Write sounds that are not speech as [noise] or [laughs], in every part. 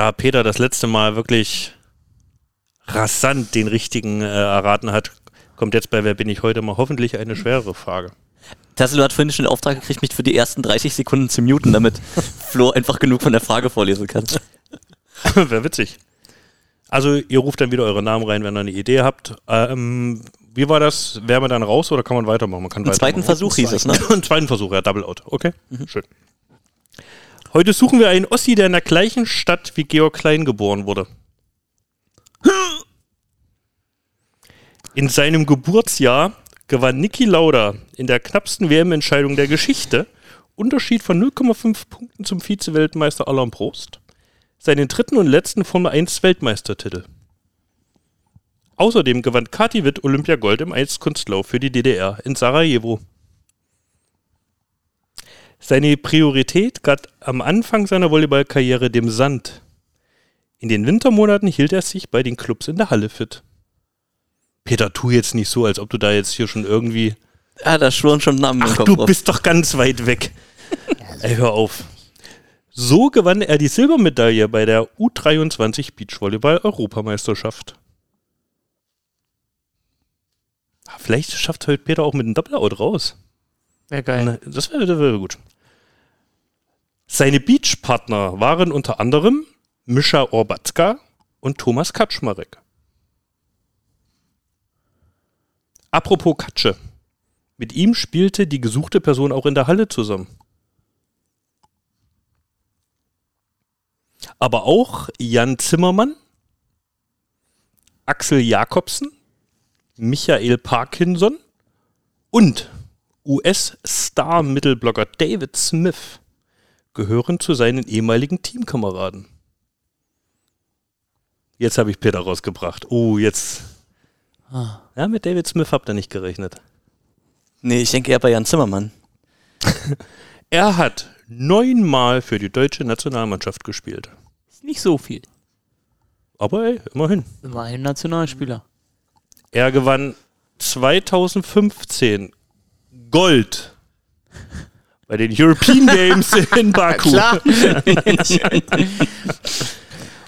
da Peter das letzte Mal wirklich rasant den richtigen äh, erraten hat, kommt jetzt bei Wer bin ich heute mal hoffentlich eine schwerere Frage. Tassilo hat vorhin schon den Auftrag gekriegt, mich für die ersten 30 Sekunden zu muten, damit [laughs] Flo einfach genug von der Frage vorlesen kann. [laughs] Wäre witzig. Also ihr ruft dann wieder eure Namen rein, wenn ihr eine Idee habt. Ähm, wie war das? Wären wir dann raus oder kann man weitermachen? Man kann Einen zweiten Versuch hieß es, ne? Einen [laughs] zweiten Versuch, ja, Double Out. Okay, schön. Heute suchen wir einen Ossi, der in der gleichen Stadt wie Georg Klein geboren wurde. In seinem Geburtsjahr gewann Niki Lauda in der knappsten WM-Entscheidung der Geschichte, Unterschied von 0,5 Punkten zum Vize-Weltmeister Alain Prost, seinen dritten und letzten Formel 1 Weltmeistertitel. Außerdem gewann Kati Witt Olympiagold im Eiskunstlauf für die DDR in Sarajevo. Seine Priorität galt am Anfang seiner Volleyballkarriere dem Sand. In den Wintermonaten hielt er sich bei den Clubs in der Halle fit. Peter, tu jetzt nicht so, als ob du da jetzt hier schon irgendwie. Ja, da schwören schon Namen im Ach, Kopf du auf. bist doch ganz weit weg. [laughs] Ey, hör auf. So gewann er die Silbermedaille bei der U23 Beachvolleyball-Europameisterschaft. Ah, Vielleicht schafft heute Peter auch mit einem Doppel-Out raus. Wäre geil. Na, Das wäre wär gut. Seine Beachpartner waren unter anderem Mischa Orbatzka und Thomas Kaczmarek. Apropos Katsche. Mit ihm spielte die gesuchte Person auch in der Halle zusammen. Aber auch Jan Zimmermann, Axel Jakobsen, Michael Parkinson und US-Star-Mittelblogger David Smith gehören zu seinen ehemaligen Teamkameraden. Jetzt habe ich Peter rausgebracht. Oh, jetzt. Ja, mit David Smith habt ihr nicht gerechnet. Nee, ich denke eher bei Jan Zimmermann. [laughs] Er hat neunmal für die deutsche Nationalmannschaft gespielt. Ist nicht so viel. Aber ey, immerhin. War ein Nationalspieler. Er gewann 2015 Gold bei den European Games [laughs] in Baku. Klar. [laughs]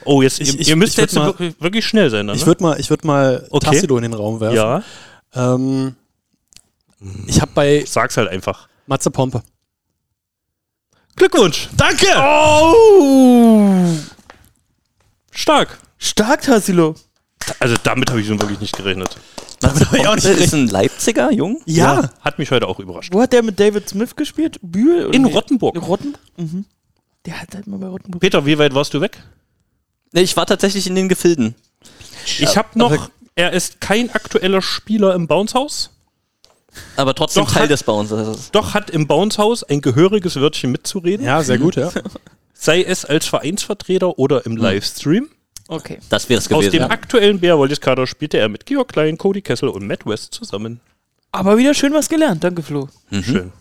Oh, jetzt, Ich- ihr, ich- ihr müsst ich jetzt mal- wirklich, schnell sein. Dann, Ich ne? würde mal, ich würd mal Okay. Tassilo in den Raum werfen. Ja, Ähm, ich habe bei sag's halt einfach. Matze Pompe. Glückwunsch! Danke! Oh! Stark! Stark, Tassilo. Also damit habe ich nun wirklich nicht gerechnet. Matze hab ich auch nicht ist ein Leipziger, jung? Ja. Hat mich heute auch überrascht. Wo hat der mit David Smith gespielt? Bühl? oder In nee? Rottenburg. In Rotten? Mhm. Der hat halt mal bei Rottenburg. Peter, wie weit warst du weg? Nee, ich war tatsächlich in den Gefilden. Ich habe noch, er ist kein aktueller Spieler im Bounce-Haus, Aber trotzdem Doch, Teil hat- des Bauens. doch hat im Bounce-Haus ein gehöriges Wörtchen mitzureden, Ja, sehr gut, ja. sei es als Vereinsvertreter oder im Livestream. Okay. Das wäre es Aus gewesen. dem aktuellen Bär-Kader spielte er mit Georg Klein, Cody Kessel und Matt West zusammen. Aber wieder schön was gelernt. Danke, Flo. Schön.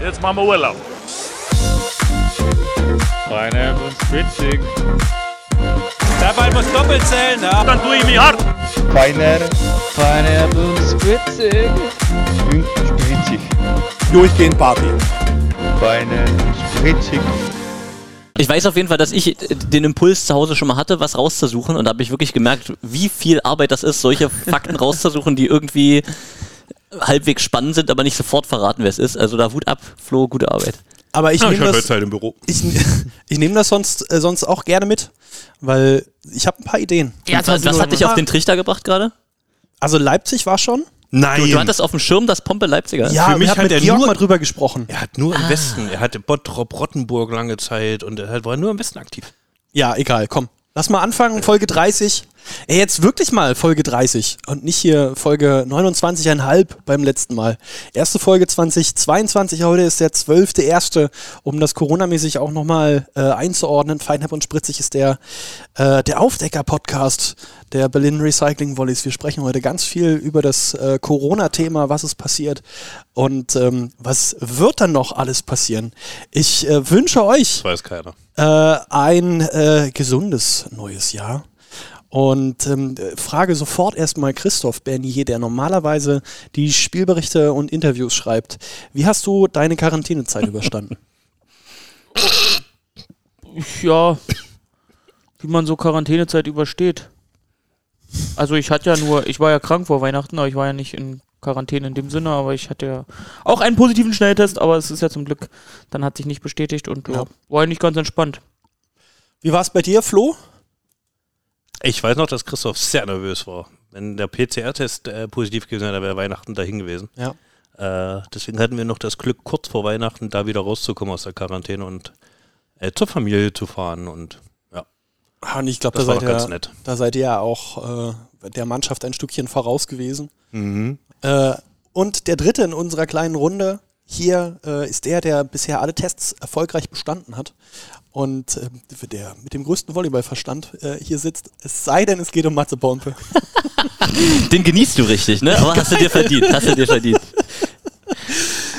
Jetzt machen wir Urlaub. Pineapple Spritzig. Der Ball muss doppelt zählen, ja. Dann tue ich mich hart. Feiner Pineapple Spritzig. und spritzig. Durchgehend Party. Feiner Spritzig. Ich weiß auf jeden Fall, dass ich den Impuls zu Hause schon mal hatte, was rauszusuchen. Und da habe ich wirklich gemerkt, wie viel Arbeit das ist, solche Fakten [laughs] rauszusuchen, die irgendwie halbwegs spannend sind, aber nicht sofort verraten, wer es ist. Also da Hut ab, Flo, gute Arbeit. Aber ich Ja, ich nehme das, halt im Büro. ich, [laughs] ich nehm das sonst, äh, sonst auch gerne mit, weil ich habe ein paar Ideen. Ja, was, was hat dich auf den Trichter gebracht gerade? Also Leipzig war schon. Nein, Du, du hattest auf dem Schirm, dass Pompe Leipziger ist. Ja, Für mich hat mit er Georg nur- mal drüber gesprochen. er hat nur im Westen, er hatte Bottrop, Rottenburg lange Zeit und er war nur im Westen aktiv. Ja, egal, komm. Lass mal anfangen, Folge 30. Ey, jetzt wirklich mal Folge 30 und nicht hier Folge 29,5 beim letzten Mal. Erste Folge 2022, heute ist der 12.1., um das Corona-mäßig auch nochmal äh, einzuordnen. Feinherb und Spritzig ist der, äh, der Aufdecker-Podcast der Berlin Recycling Volleys. Wir sprechen heute ganz viel über das äh, Corona-Thema, was ist passiert und ähm, was wird dann noch alles passieren. Ich äh, wünsche euch Das weiß keiner. äh, ein äh, gesundes neues Jahr Und ähm, äh, frage sofort erstmal Christoph Bernier, der normalerweise die Spielberichte und Interviews schreibt. Wie hast du deine Quarantänezeit [laughs] überstanden? Ja, wie man so Quarantänezeit übersteht. Also ich hatte ja nur, ich war ja krank vor Weihnachten, aber ich war ja nicht in Quarantäne in dem Sinne, aber ich hatte ja auch einen positiven Schnelltest, aber es ist ja zum Glück, dann hat sich nicht bestätigt und ja. Ja. war eigentlich ganz entspannt. Wie war es bei dir, Flo? Ich weiß noch, dass Christoph sehr nervös war. Wenn der PCR-Test äh, positiv gewesen wäre, wäre Weihnachten dahin gewesen. Ja. Äh, deswegen hatten wir noch das Glück, kurz vor Weihnachten da wieder rauszukommen aus der Quarantäne und äh, zur Familie zu fahren. Und ja, Ah, Und ich glaube, da, das war seid doch ganz ihr- nett. da seid ihr ja auch äh, der Mannschaft ein Stückchen voraus gewesen. Mhm. Äh, und der dritte in unserer kleinen Runde hier äh, ist der, der bisher alle Tests erfolgreich bestanden hat. Und äh, der mit dem größten Volleyballverstand äh, hier sitzt. Es sei denn, es geht um Matze Bompe. [laughs] Den genießt du richtig, ne? Aber hast du dir verdient. Hast du dir verdient.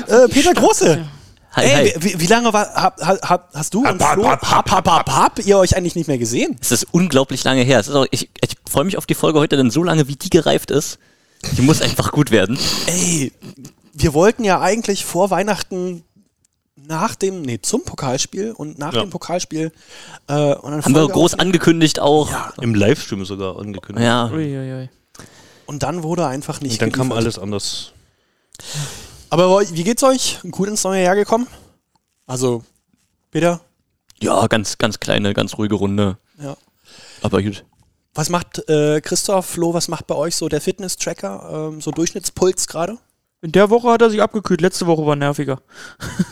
Äh, Peter Große. Hi, Ey, hi. wie, wie lange war, hab, hab, hast du und Hab, Flo, hab, hab, hab, hab, hab, ihr euch eigentlich nicht mehr gesehen? Es ist unglaublich lange her. Es ist auch, ich ich freue mich auf die Folge heute, denn so lange wie die gereift ist, die muss einfach gut werden. Ey, wir wollten ja eigentlich vor Weihnachten nach dem, nee, zum Pokalspiel und nach Ja. dem Pokalspiel äh, und dann Haben wir groß aufnehmen. angekündigt auch. Im Livestream sogar angekündigt. Ja. Uiuiui. Und dann wurde einfach nicht Und dann kam geliefert. alles anders. Aber wie geht's euch? Gut ins neue Jahr gekommen? Also, Peter, Ja, ganz, ganz kleine, ganz ruhige Runde. Ja. Aber gut. was macht äh, Christoph, Flo, was macht bei euch so der Fitness-Tracker? Ähm, so Durchschnittspuls gerade? In der Woche hat er sich abgekühlt, letzte Woche war nerviger.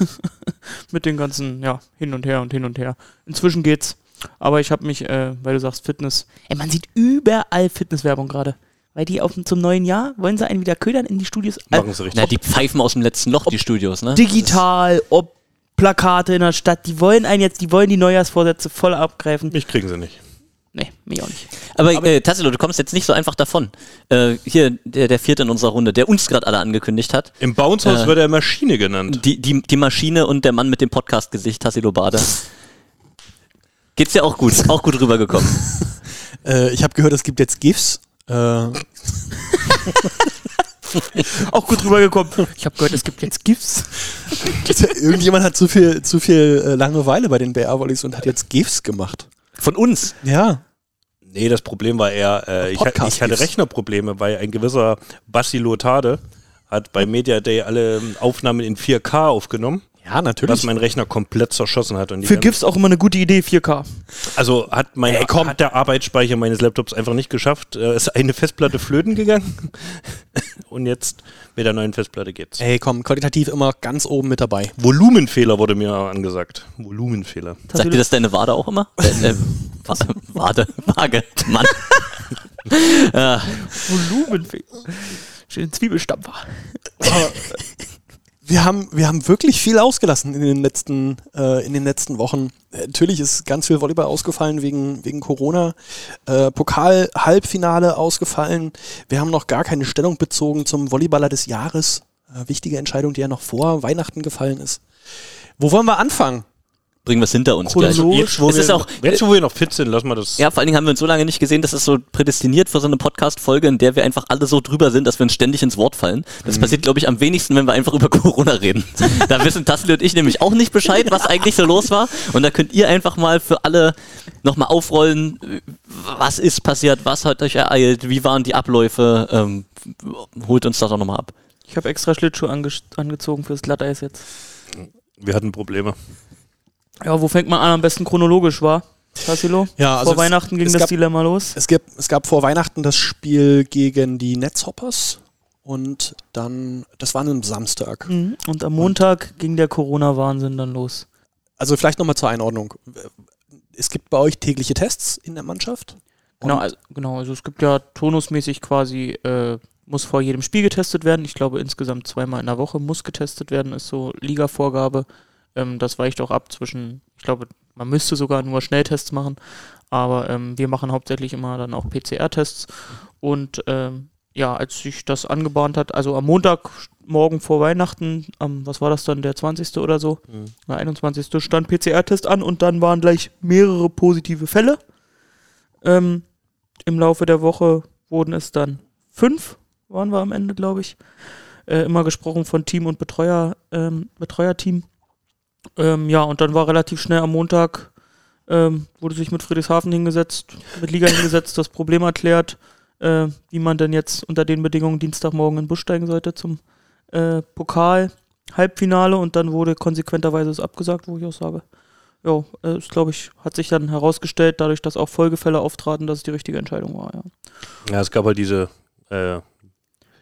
[laughs] Mit den ganzen, ja, hin und her und hin und her. Inzwischen geht's. Aber ich habe mich, äh, weil du sagst Fitness. Ey, man sieht überall Fitnesswerbung gerade. Weil die auf, zum neuen Jahr wollen sie einen wieder ködern in die Studios. Machen sie richtig. Na, die pfeifen aus dem letzten Loch, die Studios, ne? digital, ob Plakate in der Stadt. Die wollen einen jetzt, die wollen die Neujahrsvorsätze voll abgreifen. Mich kriegen sie nicht. Nee, mich auch nicht. Aber, äh, Tassilo, du kommst jetzt nicht so einfach davon. Äh, hier, der, der vierte in unserer Runde, der uns gerade alle angekündigt hat. Im Bounce-Haus Äh. wird er Maschine genannt. Die, die, die Maschine und der Mann mit dem Podcast-Gesicht, Tassilo Bade. Geht's dir auch gut? Auch gut rübergekommen. [laughs] Äh, ich habe gehört, es gibt jetzt GIFs. Äh, [laughs] Auch gut rübergekommen. Ich habe gehört, es gibt jetzt GIFs. irgendjemand hat zu viel, zu viel äh, Langeweile bei den BR-Volleys und hat jetzt GIFs gemacht. Von uns. Ja. Nee, das Problem war eher, äh, ich, ich hatte. Rechnerprobleme, weil ein gewisser Basti Lotade hat bei Media Day alle Aufnahmen in 4K aufgenommen, Ja, natürlich. was mein Rechner komplett zerschossen hat. Und die Für GIFs auch immer eine gute Idee, 4K. Also hat, mein, Ey, komm. hat der Arbeitsspeicher meines Laptops einfach nicht geschafft. Äh, ist eine Festplatte flöten gegangen. [laughs] Und jetzt mit der neuen Festplatte geht's. Ey, komm, qualitativ immer ganz oben mit dabei. Volumenfehler wurde mir angesagt. Volumenfehler. Sagt dir das deine Wade auch immer? [laughs] Äh, äh, Wa- Wade, Waage, Mann. [laughs] ja, Volumen. Schön Zwiebelstampfer. Wir haben, wir haben wirklich viel ausgelassen in den letzten, äh, in den letzten Wochen. Äh, natürlich ist ganz viel Volleyball ausgefallen wegen, wegen Corona. Äh, Pokal-Halbfinale ausgefallen. Wir haben noch gar keine Stellung bezogen zum Volleyballer des Jahres. Äh, wichtige Entscheidung, die ja noch vor Weihnachten gefallen ist. Wo wollen wir anfangen? Bringen wir es hinter uns gleich. Chronologisch. Jetzt, wo, Es wir, ist auch- jetzt, wo wir noch fit sind, lassen wir das. Ja, vor allen Dingen haben wir uns so lange nicht gesehen, dass es so prädestiniert für so eine Podcast-Folge, in der wir einfach alle so drüber sind, dass wir uns ständig ins Wort fallen. Das passiert, glaube ich, am wenigsten, wenn wir einfach über [laughs] Corona reden. da wissen Tassel und ich nämlich auch nicht Bescheid, was eigentlich so los war. Und da könnt ihr einfach mal für alle nochmal aufrollen, was ist passiert, was hat euch ereilt, wie waren die Abläufe. Ähm, holt uns das doch nochmal ab. Ich habe extra Schlittschuhe ange angezogen fürs Glatteis jetzt. Wir hatten Probleme. Ja, wo fängt man an? Am besten chronologisch, war? Tassilo? Ja, also Vor Weihnachten ging das gab- Dilemma los. Es, gibt, es gab vor Weihnachten das Spiel gegen die Netzhoppers und dann, das war am Samstag. Mhm. Und am Montag ging der Corona-Wahnsinn dann los. Also vielleicht nochmal zur Einordnung. Es gibt bei euch tägliche Tests in der Mannschaft. Genau, Und- also, genau, also es gibt ja turnusmäßig quasi, äh, muss vor jedem Spiel getestet werden. Ich glaube insgesamt zweimal in der Woche muss getestet werden, ist so Liga-Vorgabe. Ähm, das weicht auch ab zwischen, ich glaube, man müsste sogar nur Schnelltests machen, aber ähm, wir machen hauptsächlich immer dann auch PCR-Tests. Und ähm, ja, als sich das angebahnt hat, also am Montagmorgen vor Weihnachten, am, was war das dann, der 20. oder so, der 21. stand PCR-Test an und dann waren gleich mehrere positive Fälle. Ähm, im Laufe der Woche wurden es dann fünf, waren wir am Ende, glaube ich. Äh, immer gesprochen von Team und Betreuer, ähm, Betreuerteam. Ähm, ja, und dann war relativ schnell am Montag, ähm, wurde sich mit Friedrichshafen hingesetzt, mit Liga hingesetzt, das Problem erklärt, äh, wie man denn jetzt unter den Bedingungen Dienstagmorgen in Bus steigen sollte zum äh, Pokal-Halbfinale und dann wurde konsequenterweise es abgesagt, wo ich auch sage, ja, ist, glaube ich, hat sich dann herausgestellt, dadurch, dass auch Folgefälle auftraten, dass es die richtige Entscheidung war, ja. Ja, es gab halt diese äh,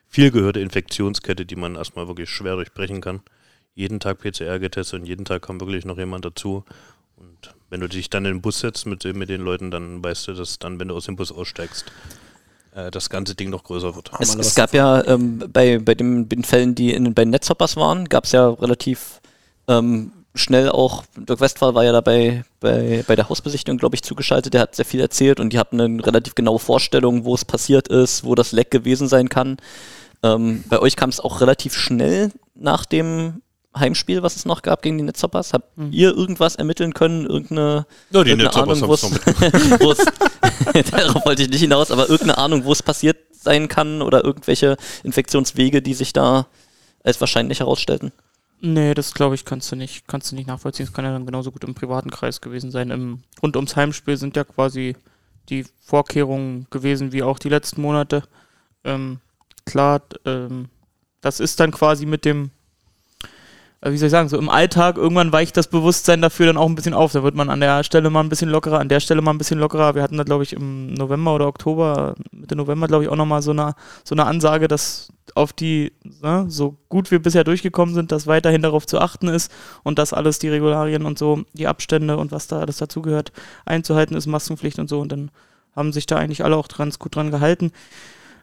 vielgehörte Infektionskette, die man erstmal wirklich schwer durchbrechen kann. Jeden Tag PCR getestet und jeden Tag kam wirklich noch jemand dazu. Und wenn du dich dann in den Bus setzt mit, mit den Leuten, dann weißt du, dass dann, wenn du aus dem Bus aussteigst, äh, das ganze Ding noch größer wird. Es, es gab ja ähm, bei, bei den, den Fällen, die in, bei den Netzhoppers waren, gab es ja relativ ähm, schnell auch, Dirk Westphal war ja dabei bei, bei der Hausbesichtigung, glaube ich, zugeschaltet, der hat sehr viel erzählt und die hatten eine relativ genaue Vorstellung, wo es passiert ist, wo das Leck gewesen sein kann. Ähm, bei euch kam es auch relativ schnell nach dem Heimspiel, was es noch gab gegen die Netzhoppers. Habt Mhm. ihr irgendwas ermitteln können? Irgendeine, Ja, die irgendeine Ahnung, wo es, es darauf wollte ich nicht hinaus, aber irgendeine Ahnung, wo es passiert sein kann oder irgendwelche Infektionswege, die sich da als wahrscheinlich herausstellten? Nee, das glaube ich, kannst du nicht, kannst du nicht nachvollziehen. Das kann ja dann genauso gut im privaten Kreis gewesen sein. Im, rund ums Heimspiel sind ja quasi die Vorkehrungen gewesen, wie auch die letzten Monate. Ähm, klar, ähm, das ist dann quasi mit dem, wie soll ich sagen, so im Alltag, irgendwann weicht das Bewusstsein dafür dann auch ein bisschen auf. Da wird man an der Stelle mal ein bisschen lockerer, an der Stelle mal ein bisschen lockerer. Wir hatten da, glaube ich, im November oder Oktober, Mitte November, glaube ich, auch nochmal so eine, so eine Ansage, dass auf die, ne, so gut wir bisher durchgekommen sind, dass weiterhin darauf zu achten ist und dass alles die Regularien und so, die Abstände und was da alles dazugehört, einzuhalten ist, Maskenpflicht und so. Und dann haben sich da eigentlich alle auch ganz gut dran gehalten.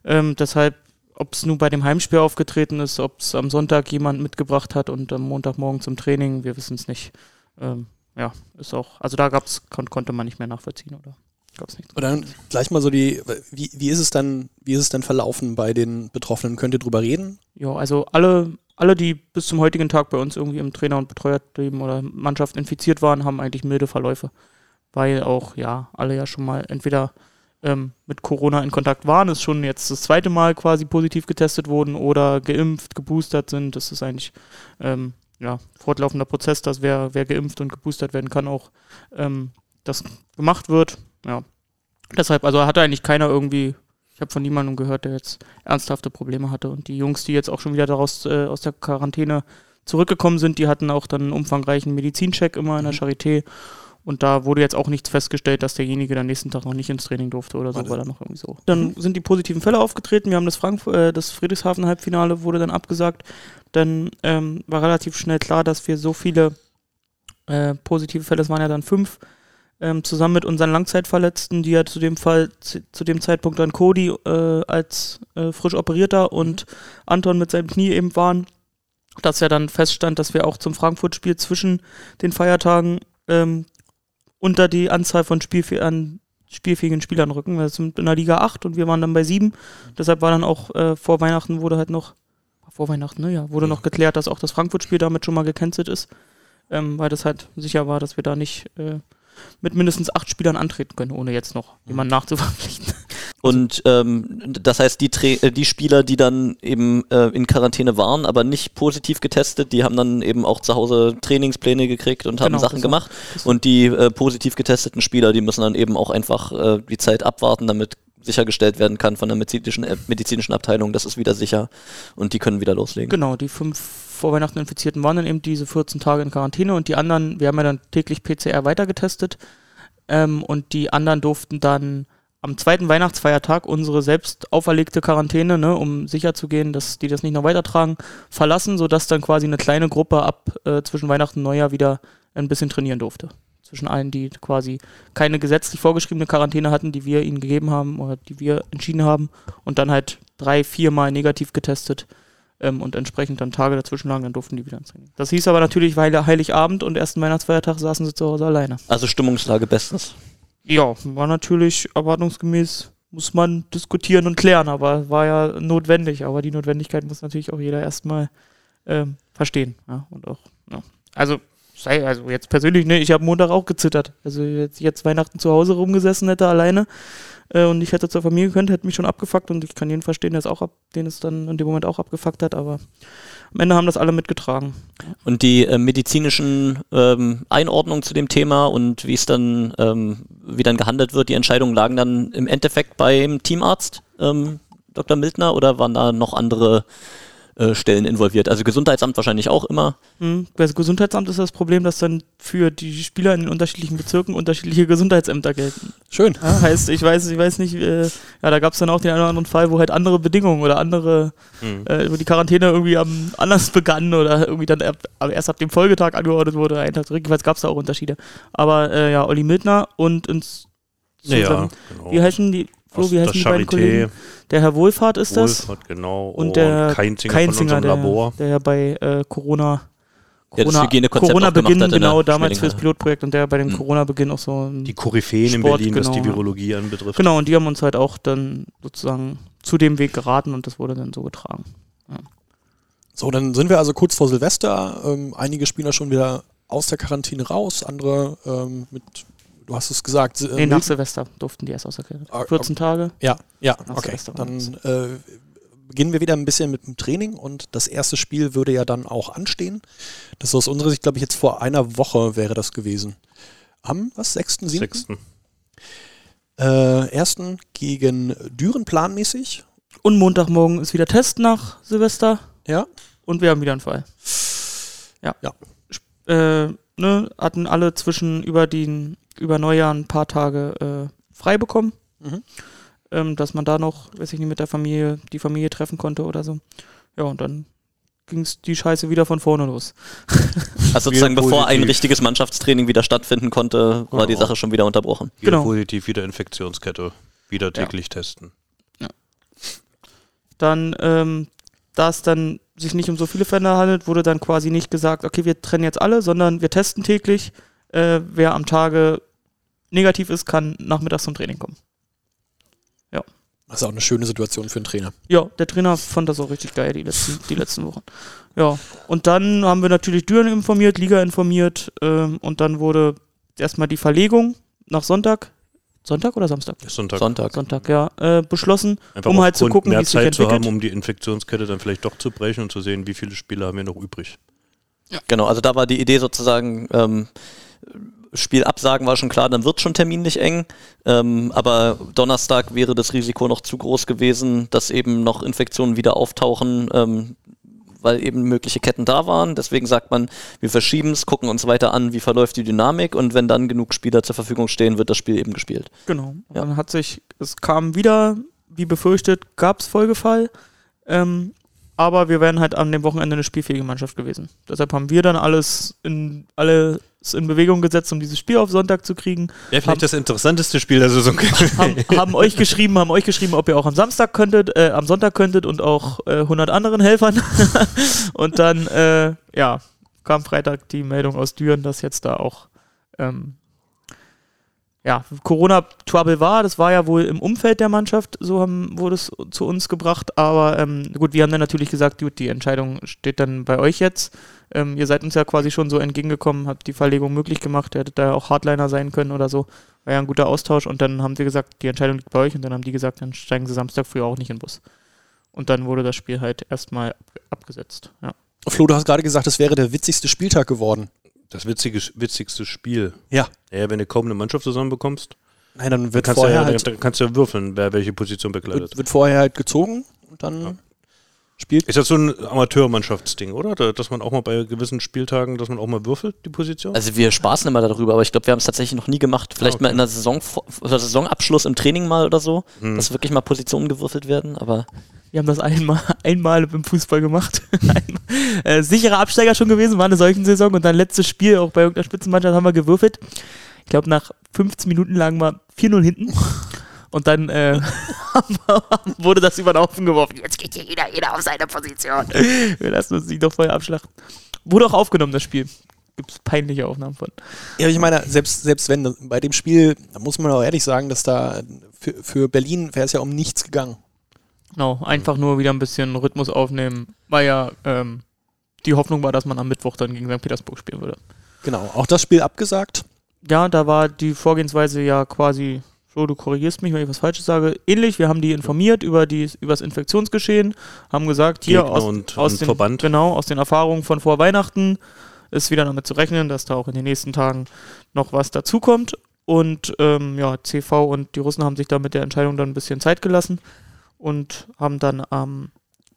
Ähm, deshalb, ob es nun bei dem Heimspiel aufgetreten ist, ob es am Sonntag jemand mitgebracht hat und am Montagmorgen zum Training, wir wissen es nicht. Ähm, ja, ist auch, also da gab's, kon konnte man nicht mehr nachvollziehen oder gab's nichts. Und dann gleich mal so die, wie, wie ist es dann, wie ist es dann verlaufen bei den Betroffenen? Könnt ihr drüber reden? Ja, also alle, alle, die bis zum heutigen Tag bei uns irgendwie im Trainer- und Betreuerteam oder Mannschaft infiziert waren, haben eigentlich milde Verläufe. Weil auch, ja, alle ja schon mal entweder ähm, mit Corona in Kontakt waren, ist schon jetzt das zweite Mal quasi positiv getestet wurden oder geimpft, geboostert sind. Das ist eigentlich, ähm, ja, fortlaufender Prozess, dass wer, wer geimpft und geboostert werden kann, auch ähm, das gemacht wird. Ja. Deshalb, also hatte eigentlich keiner irgendwie ich habe von niemandem gehört, der jetzt ernsthafte Probleme hatte. Und die Jungs, die jetzt auch schon wieder daraus äh, aus der Quarantäne zurückgekommen sind, die hatten auch dann einen umfangreichen Medizincheck immer in der Charité. Und da wurde jetzt auch nichts festgestellt, dass derjenige dann nächsten Tag noch nicht ins Training durfte oder so, Warte. weil er noch irgendwie so. Dann sind die positiven Fälle aufgetreten. Wir haben das, Frank äh, das Friedrichshafen-Halbfinale wurde dann abgesagt. Dann ähm, war relativ schnell klar, dass wir so viele äh, positive Fälle, es waren ja dann fünf, ähm, zusammen mit unseren Langzeitverletzten, die ja zu dem Fall, zu, zu dem Zeitpunkt dann Cody äh, als äh, frisch operierter und Anton mit seinem Knie eben waren, dass ja dann feststand, dass wir auch zum Frankfurt-Spiel zwischen den Feiertagen ähm, unter die Anzahl von Spielfäh an spielfähigen Spielern rücken. Wir sind in der Liga 8 und wir waren dann bei 7. Deshalb war dann auch äh, vor Weihnachten wurde halt noch, vor Weihnachten, ne, ja, wurde noch geklärt, dass auch das Frankfurt-Spiel damit schon mal gecancelt ist, ähm, weil das halt sicher war, dass wir da nicht äh, mit mindestens acht Spielern antreten können, ohne jetzt noch jemanden nachzuverpflichten. Und ähm, das heißt, die, Tra äh, die Spieler, die dann eben äh, in Quarantäne waren, aber nicht positiv getestet, die haben dann eben auch zu Hause Trainingspläne gekriegt und haben Genau, Sachen gemacht. Und die äh, positiv getesteten Spieler, die müssen dann eben auch einfach äh, die Zeit abwarten, damit sichergestellt werden kann von der medizinischen, äh, medizinischen Abteilung, das ist wieder sicher und die können wieder loslegen. Genau, die fünf vor Weihnachten Infizierten waren dann eben diese 14 Tage in Quarantäne und die anderen, wir haben ja dann täglich PCR weitergetestet ähm, und die anderen durften dann am zweiten Weihnachtsfeiertag unsere selbst auferlegte Quarantäne, ne, um sicher zu gehen, dass die das nicht noch weitertragen, verlassen, sodass dann quasi eine kleine Gruppe ab äh, zwischen Weihnachten und Neujahr wieder ein bisschen trainieren durfte. Zwischen allen, die quasi keine gesetzlich vorgeschriebene Quarantäne hatten, die wir ihnen gegeben haben oder die wir entschieden haben und dann halt drei, viermal negativ getestet ähm, und entsprechend dann Tage dazwischen lagen, dann durften die wieder ins Training. Das hieß aber natürlich, weil Heiligabend und ersten Weihnachtsfeiertag saßen sie zu Hause alleine. Also Stimmungslage bestens. Ja, war natürlich erwartungsgemäß, muss man diskutieren und klären, aber war ja notwendig. Aber die Notwendigkeit muss natürlich auch jeder erstmal ähm, verstehen. Ja, und auch, ja. Also sei, also jetzt persönlich, ne, ich habe Montag auch gezittert. Also jetzt, jetzt Weihnachten zu Hause rumgesessen hätte alleine äh, und ich hätte zur Familie gekönnt, hätte mich schon abgefuckt und ich kann jeden verstehen, der es auch ab, den es dann in dem Moment auch abgefuckt hat, aber am Ende haben das alle mitgetragen. Und die äh, medizinischen ähm, Einordnungen zu dem Thema und wie es dann, ähm, wie dann gehandelt wird, die Entscheidungen lagen dann im Endeffekt beim Teamarzt, ähm, Dr. Mildner, oder waren da noch andere äh, Stellen involviert? Also Gesundheitsamt wahrscheinlich auch immer. Hm. Bei das Gesundheitsamt ist das Problem, dass dann für die Spieler in den unterschiedlichen Bezirken unterschiedliche Gesundheitsämter gelten. Schön. Ja, heißt, ich weiß, ich weiß nicht, äh, ja, da gab es dann auch den einen oder anderen Fall, wo halt andere Bedingungen oder andere, Hm. äh, wo die Quarantäne irgendwie am anders begann oder irgendwie dann ab, erst ab dem Folgetag angeordnet wurde, einen Tag zurück. Jedenfalls gab es da auch Unterschiede. Aber äh, ja, Olli Mildner und ins zusammen- genau. wie heißen die, Flo, wie der heißen die beiden Kollegen? Der Herr Wohlfahrt ist das. Wohlfahrt, genau. Und der Keinzinger, Keinzinger, von Labor. der ja bei äh, Corona, das Corona, hat in der genau, damals fürs ja. Pilotprojekt und der bei dem Mhm. Corona-Beginn auch so ein Die Koryphäen in Sport, Berlin, was die genau, ja. Virologie anbetrifft. Genau, und die haben uns halt auch dann sozusagen zu dem Weg geraten und das wurde dann so getragen. So, dann sind wir also kurz vor Silvester. Ähm, einige Spieler schon wieder aus der Quarantäne raus, andere ähm, mit, du hast es gesagt, äh, Nee, nach Silvester durften die erst aus der Kirche. Ah, 14 Tage. Ja, ja, Nach okay. Silvester Dann äh, beginnen wir wieder ein bisschen mit dem Training und das erste Spiel würde ja dann auch anstehen. Das ist aus unserer Sicht, glaube ich, jetzt vor einer Woche wäre das gewesen. Am, was, 6., 7.? Sechsten. Äh, ersten gegen Düren planmäßig. Und Montagmorgen ist wieder Test nach Silvester Ja. und wir haben wieder einen Fall. Ja. Ja. Äh, ne, hatten alle zwischen über den über Neujahr ein paar Tage äh, frei bekommen. Mhm. Ähm, dass man da noch, weiß ich nicht, mit der Familie, die Familie treffen konnte oder so. Ja, und dann ging es die Scheiße wieder von vorne los. [laughs] Also sozusagen Wieder bevor ein positiv. richtiges Mannschaftstraining wieder stattfinden konnte, war die Genau. Sache schon wieder unterbrochen. Wieder Genau. positiv, wieder Infektionskette. Wieder täglich testen. dann, ähm, da es dann sich nicht um so viele Fälle handelt, wurde dann quasi nicht gesagt, okay, wir trennen jetzt alle, sondern wir testen täglich. Äh, wer am Tage negativ ist, kann nachmittags zum Training kommen. Das ist auch eine schöne Situation für einen Trainer. Ja, der Trainer fand das auch richtig geil, die letzten, die letzten Wochen. Ja, und dann haben wir natürlich Düren informiert, Liga informiert ähm, und dann wurde erstmal die Verlegung nach Sonntag, Sonntag oder Samstag? Sonntag. Sonntag. Sonntag, ja, äh, beschlossen. Einfach um halt zu gucken, mehr wie es sich Zeit zu entwickelt. haben, um die Infektionskette dann vielleicht doch zu brechen und zu sehen, wie viele Spieler haben wir noch übrig. Genau, also da war die Idee sozusagen, ähm, Spiel absagen war schon klar, dann wird schon terminlich eng. Ähm, aber Donnerstag wäre das Risiko noch zu groß gewesen, dass eben noch Infektionen wieder auftauchen, ähm, weil eben mögliche Ketten da waren. Deswegen sagt man, wir verschieben es, gucken uns weiter an, wie verläuft die Dynamik und wenn dann genug Spieler zur Verfügung stehen, wird das Spiel eben gespielt. Genau. Ja. Dann hat sich, es kam wieder, wie befürchtet, gab es Folgefall. Ähm, aber wir wären halt an dem Wochenende eine spielfähige Mannschaft gewesen. Deshalb haben wir dann alles in, alles in Bewegung gesetzt, um dieses Spiel auf Sonntag zu kriegen. Ja, vielleicht das interessanteste Spiel der Saison. [laughs] Haben, haben euch geschrieben, haben euch geschrieben, ob ihr auch am Samstag könntet, äh, am Sonntag könntet und auch äh, 100 anderen Helfern. [laughs] und dann, äh, ja, kam Freitag die Meldung aus Düren, dass jetzt da auch ähm, ja, Corona-Trouble war. Das war ja wohl im Umfeld der Mannschaft, so haben, wurde es zu uns gebracht. Aber ähm, gut, wir haben dann natürlich gesagt, gut, die Entscheidung steht dann bei euch jetzt. Ähm, ihr seid uns ja quasi schon so entgegengekommen, habt die Verlegung möglich gemacht. Ihr hättet da ja auch Hardliner sein können oder so. War ja ein guter Austausch. Und dann haben sie gesagt, die Entscheidung liegt bei euch. Und dann haben die gesagt, dann steigen sie Samstag früh auch nicht in den Bus. Und dann wurde das Spiel halt erstmal ab abgesetzt. Ja. Flo, du hast gerade gesagt, es wäre der witzigste Spieltag geworden. Das witzige, witzigste Spiel. Ja. Ja, wenn du kaum eine Mannschaft zusammenbekommst, Nein, dann dann wird kannst, du vorher, ja, halt, dann kannst du ja würfeln, wer welche Position bekleidet. wird, wird vorher halt gezogen und dann Ja. spielt. Ist das so ein Amateurmannschaftsding, oder? Da- Dass man auch mal bei gewissen Spieltagen, dass man auch mal würfelt, die Position? Also wir spaßen immer darüber, aber ich glaube, wir haben es tatsächlich noch nie gemacht. Vielleicht Ah, okay. mal in der Saison, oder Saisonabschluss im Training mal oder so, Hm. dass wirklich mal Positionen gewürfelt werden, aber Wir haben das einmal, [laughs] einmal im Fußball gemacht. [laughs] Äh, sicherer Absteiger schon gewesen, war eine solchen Saison und dann letztes Spiel auch bei irgendeiner Spitzenmannschaft haben wir gewürfelt. Ich glaube, nach 15 Minuten lagen wir 4-0 hinten. [laughs] Und dann äh, wurde das über den Haufen geworfen. Jetzt geht hier jeder, jeder auf seine Position. Wir lassen uns nicht doch vorher abschlachten. Wurde auch aufgenommen, das Spiel. Gibt es peinliche Aufnahmen von. Ja, ich meine, selbst, selbst wenn, bei dem Spiel, da muss man auch ehrlich sagen, dass da für, für Berlin wäre es ja um nichts gegangen. Genau, einfach nur wieder ein bisschen Rhythmus aufnehmen, weil ja ähm, die Hoffnung war, dass man am Mittwoch dann gegen St. Petersburg spielen würde. Genau, auch das Spiel abgesagt. Ja, da war die Vorgehensweise ja quasi, Flo, du korrigierst mich, wenn ich was Falsches sage, ähnlich. Wir haben die informiert über, die, über das Infektionsgeschehen, haben gesagt, hier Gegner aus, und- aus und den, Verband. Genau, aus den Erfahrungen von vor Weihnachten ist wieder damit zu rechnen, dass da auch in den nächsten Tagen noch was dazukommt. Und ähm, ja, CV und die Russen haben sich da mit der Entscheidung dann ein bisschen Zeit gelassen und haben dann am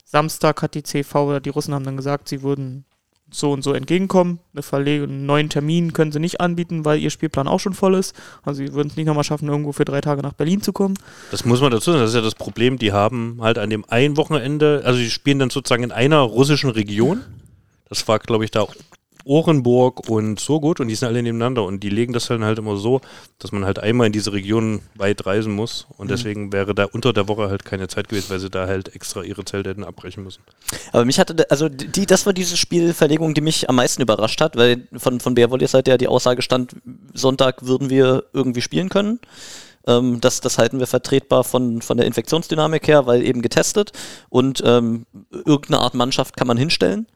Samstag hat die CV oder die Russen haben dann gesagt, sie würden so und so entgegenkommen. Eine Verlegung, einen neuen Termin können sie nicht anbieten, weil ihr Spielplan auch schon voll ist. Also sie würden es nicht nochmal schaffen, irgendwo für drei Tage nach Berlin zu kommen. Das muss man dazu sagen, das ist ja das Problem, die haben halt an dem einen Wochenende, also die spielen dann sozusagen in einer russischen Region. Das war, glaube ich, da Orenburg und Surgut und die sind alle nebeneinander und die legen das dann halt immer so, dass man halt einmal in diese Region weit reisen muss und deswegen wäre da unter der Woche halt keine Zeit gewesen, weil sie da halt extra ihre Zelte hätten abbrechen müssen. Aber mich hatte, also die, das war diese Spielverlegung, die mich am meisten überrascht hat, weil von, von Beerwollier Seite ja die Aussage stand, Sonntag würden wir irgendwie spielen können. Ähm, das, das halten wir vertretbar von, von der Infektionsdynamik her, weil eben getestet und ähm, irgendeine Art Mannschaft kann man hinstellen.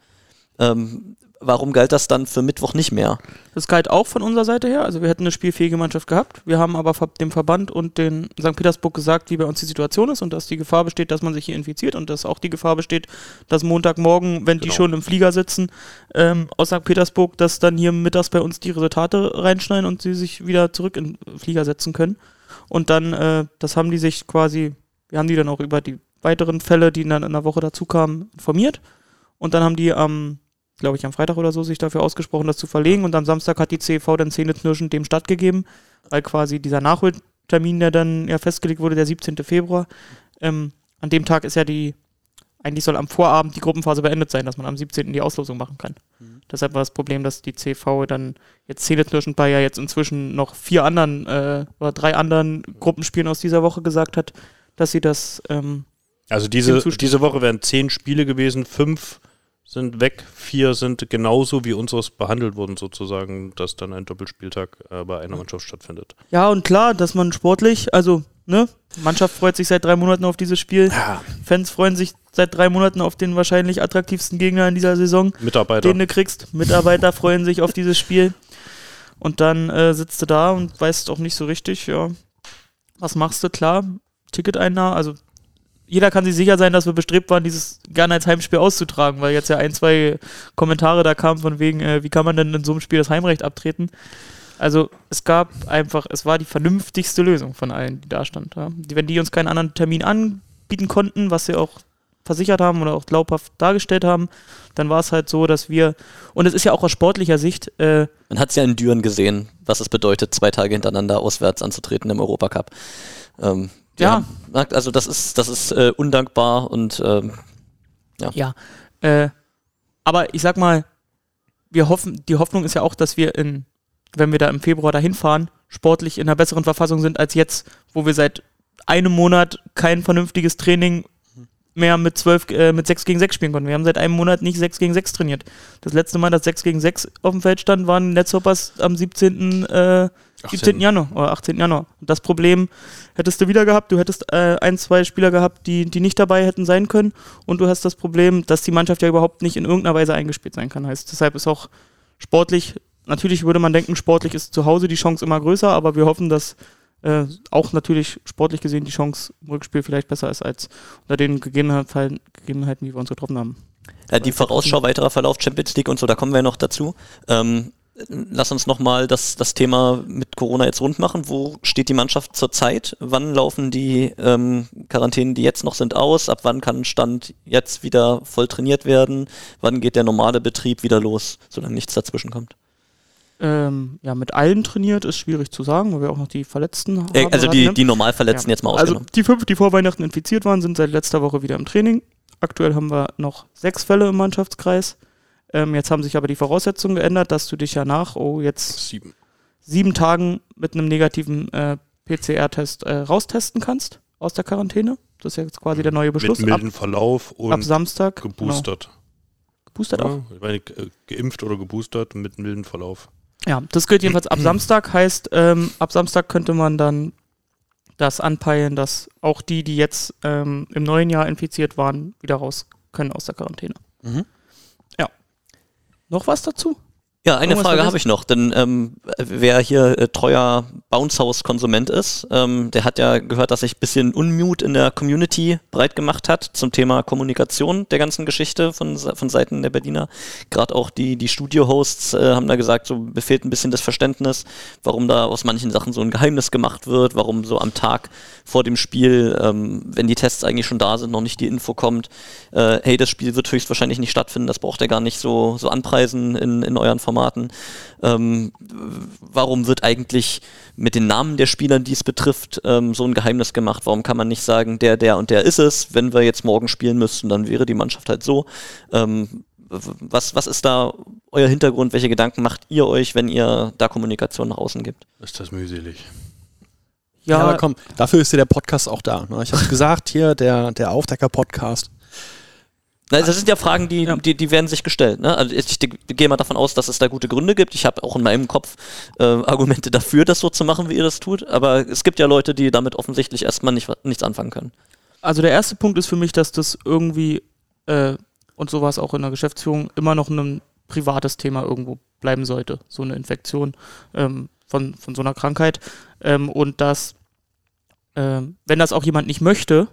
Ähm, warum galt das dann für Mittwoch nicht mehr? Das galt auch von unserer Seite her. Also wir hätten eine spielfähige Mannschaft gehabt. Wir haben aber dem Verband und den St. Petersburg gesagt, wie bei uns die Situation ist und dass die Gefahr besteht, dass man sich hier infiziert und dass auch die Gefahr besteht, dass Montagmorgen, wenn die Genau. schon im Flieger sitzen, ähm, aus St. Petersburg, dass dann hier mittags bei uns die Resultate reinschneiden und sie sich wieder zurück in den Flieger setzen können. Und dann, äh, das haben die sich quasi, wir haben die dann auch über die weiteren Fälle, die dann in der Woche dazu kamen, informiert. Und dann haben die am glaube ich, am Freitag oder so sich dafür ausgesprochen, das zu verlegen. Und am Samstag hat die CV dann zähneknirschend dem stattgegeben, weil quasi dieser Nachholtermin, der dann ja festgelegt wurde, der 17. Februar, ähm, an dem Tag ist ja die, eigentlich soll am Vorabend die Gruppenphase beendet sein, dass man am 17. die Auslosung machen kann. Deshalb war das Problem, dass die CV dann jetzt zähneknirschend bei ja jetzt inzwischen noch vier anderen äh, oder drei anderen Gruppenspielen aus dieser Woche gesagt hat, dass sie das ähm, Also diese, diese Woche wären zehn Spiele gewesen, fünf sind weg, vier sind genauso wie unseres behandelt worden sozusagen, dass dann ein Doppelspieltag äh, bei einer Mannschaft stattfindet. Ja, und klar, dass man sportlich, also, ne, Mannschaft freut sich seit drei Monaten auf dieses Spiel. Fans freuen sich seit drei Monaten auf den wahrscheinlich attraktivsten Gegner in dieser Saison, Mitarbeiter. den du kriegst. Mitarbeiter freuen sich auf dieses Spiel. Und dann äh, sitzt du da und weißt auch nicht so richtig, ja, was machst du? Klar, Ticketeinnahme, also jeder kann sich sicher sein, dass wir bestrebt waren, dieses gerne als Heimspiel auszutragen, weil jetzt ja ein, zwei Kommentare da kamen von wegen, äh, wie kann man denn in so einem Spiel das Heimrecht abtreten? Also es gab einfach, es war die vernünftigste Lösung von allen, die da stand. Ja. Wenn die uns keinen anderen Termin anbieten konnten, was sie auch versichert haben oder auch glaubhaft dargestellt haben, dann war es halt so, dass wir, und es ist ja auch aus sportlicher Sicht, äh, Man hat es ja in Düren gesehen, was es bedeutet, zwei Tage hintereinander auswärts anzutreten im Europacup. Ähm, Ja. haben- also das ist, das ist äh, undankbar und ähm, Ja. Äh, aber ich sag mal, wir hoffen, die Hoffnung ist ja auch, dass wir in, wenn wir da im Februar dahin fahren, sportlich in einer besseren Verfassung sind als jetzt, wo wir seit einem Monat kein vernünftiges Training mehr mit 12, äh, mit 6 gegen 6 spielen konnten. Wir haben seit einem Monat nicht 6 gegen 6 trainiert. Das letzte Mal, dass 6 gegen 6 auf dem Feld stand, waren Netzhoppers am 17. Äh, 17. Januar oder 18. Januar. Das Problem hättest du wieder gehabt. Du hättest äh, ein, zwei Spieler gehabt, die, die nicht dabei hätten sein können. Und du hast das Problem, dass die Mannschaft ja überhaupt nicht in irgendeiner Weise eingespielt sein kann. Heißt, deshalb ist auch sportlich, natürlich würde man denken, sportlich ist zu Hause die Chance immer größer, aber wir hoffen, dass äh, auch natürlich sportlich gesehen die Chance im Rückspiel vielleicht besser ist als unter den Gegebenheiten, Gegebenheiten wie wir uns getroffen haben. Ja, die Vorausschau, weiterer Verlauf Champions League und so, da kommen wir noch dazu. Ähm, lass uns nochmal das, das Thema mit Corona jetzt rund machen. Wo steht die Mannschaft zurzeit? Wann laufen die ähm, Quarantänen, die jetzt noch sind, aus? Ab wann kann Stand jetzt wieder voll trainiert werden? Wann geht der normale Betrieb wieder los, solange nichts dazwischen kommt? Ähm, ja, mit allen trainiert ist schwierig zu sagen, weil wir auch noch die Verletzten Äh, haben. also die, ne? die Normalverletzten Ja. jetzt mal Also ausgenommen. die fünf, die vor Weihnachten infiziert waren, sind seit letzter Woche wieder im Training. Aktuell haben wir noch sechs Fälle im Mannschaftskreis. Ähm, jetzt haben sich aber die Voraussetzungen geändert, dass du dich ja nach, oh, jetzt Sieben. sieben Tagen mit einem negativen äh, PCR-Test äh, raustesten kannst aus der Quarantäne. Das ist ja jetzt quasi der neue Beschluss. Mit Ab, milden Verlauf und ab Samstag. geboostert. Genau. Geboostert auch. Ja, ich meine, ge- geimpft oder geboostert mit milden Verlauf. Ja, das gilt jedenfalls ab [clears throat] Samstag. Heißt, ähm, ab Samstag könnte man dann das anpeilen, dass auch die, die jetzt ähm, im neuen Jahr infiziert waren, wieder raus können aus der Quarantäne. Mhm. Noch was dazu? Ja, eine Irgendwas Frage habe ich noch, denn ähm, wer hier äh, treuer Bounce House Konsument ist, ähm, der hat ja gehört, dass sich ein bisschen Unmut in der Community breit gemacht hat zum Thema Kommunikation der ganzen Geschichte von, von Seiten der Berliner. Gerade auch die, die Studio-Hosts äh, haben da gesagt, so mir fehlt ein bisschen das Verständnis, warum da aus manchen Sachen so ein Geheimnis gemacht wird, warum so am Tag vor dem Spiel, ähm, wenn die Tests eigentlich schon da sind, noch nicht die Info kommt, äh, hey, das Spiel wird höchstwahrscheinlich nicht stattfinden, das braucht ihr gar nicht so, so anpreisen in, in euren Formaten. Ähm, warum wird eigentlich mit den Namen der Spieler, die es betrifft, ähm, so ein Geheimnis gemacht? Warum kann man nicht sagen, der, der und der ist es? Wenn wir jetzt morgen spielen müssten, dann wäre die Mannschaft halt so. Ähm, was, was ist da euer Hintergrund? Welche Gedanken macht ihr euch, wenn ihr da Kommunikation nach außen gibt? Ist das mühselig. Ja, Ja, aber komm, dafür ist ja der Podcast auch da. Ne? Ich habe gesagt, hier, der, der Aufdecker-Podcast. Na, das sind ja Fragen, die, die, die werden sich gestellt. Ne? Also ich, ich gehe mal davon aus, dass es da gute Gründe gibt. Ich habe auch in meinem Kopf äh, Argumente dafür, das so zu machen, wie ihr das tut. Aber es gibt ja Leute, die damit offensichtlich erstmal nicht, nichts anfangen können. Also der erste Punkt ist für mich, dass das irgendwie, äh, und so war es auch in der Geschäftsführung, immer noch ein privates Thema irgendwo bleiben sollte. So eine Infektion ähm, von, von so einer Krankheit. Ähm, und dass, ähm, wenn das auch jemand nicht möchte,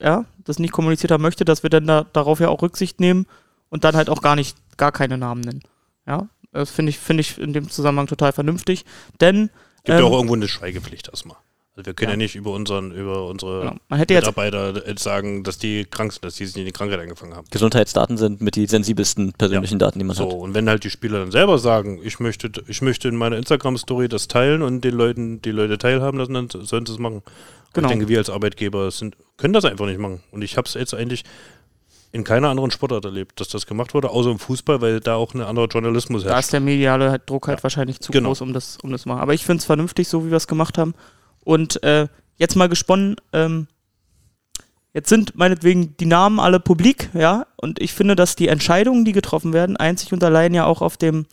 ja, das nicht kommuniziert haben möchte, dass wir dann da, darauf ja auch Rücksicht nehmen und dann halt auch gar nicht, gar keine Namen nennen. Ja, das finde ich, finde ich in dem Zusammenhang total vernünftig. Denn Gibt ja Ähm, auch irgendwo eine Schweigepflicht erstmal. Also wir können ja, Ja. nicht über unseren, über unsere genau, man hätte jetzt Mitarbeiter äh, sagen, dass die krank sind, dass die sich in die Krankheit eingefangen haben. Gesundheitsdaten sind mit die sensibelsten persönlichen Daten, die man So, hat. und wenn halt die Spieler dann selber sagen, ich möchte, ich möchte in meiner Instagram-Story das teilen und den Leuten, die Leute teilhaben lassen, dann sollen sie es machen. Genau. Ich denke, wir als Arbeitgeber sind, können das einfach nicht machen. Und ich habe es jetzt eigentlich in keiner anderen Sportart erlebt, dass das gemacht wurde, außer im Fußball, weil da auch ein anderer Journalismus Da herrscht. ist der mediale Druck halt Ja. wahrscheinlich zu Genau. groß, um das, um das zu machen. Aber ich finde es vernünftig, so wie wir es gemacht haben. Und äh, jetzt mal gesponnen, ähm, jetzt sind meinetwegen die Namen alle publik, ja, und ich finde, dass die Entscheidungen, die getroffen werden, einzig und allein ja auch auf dem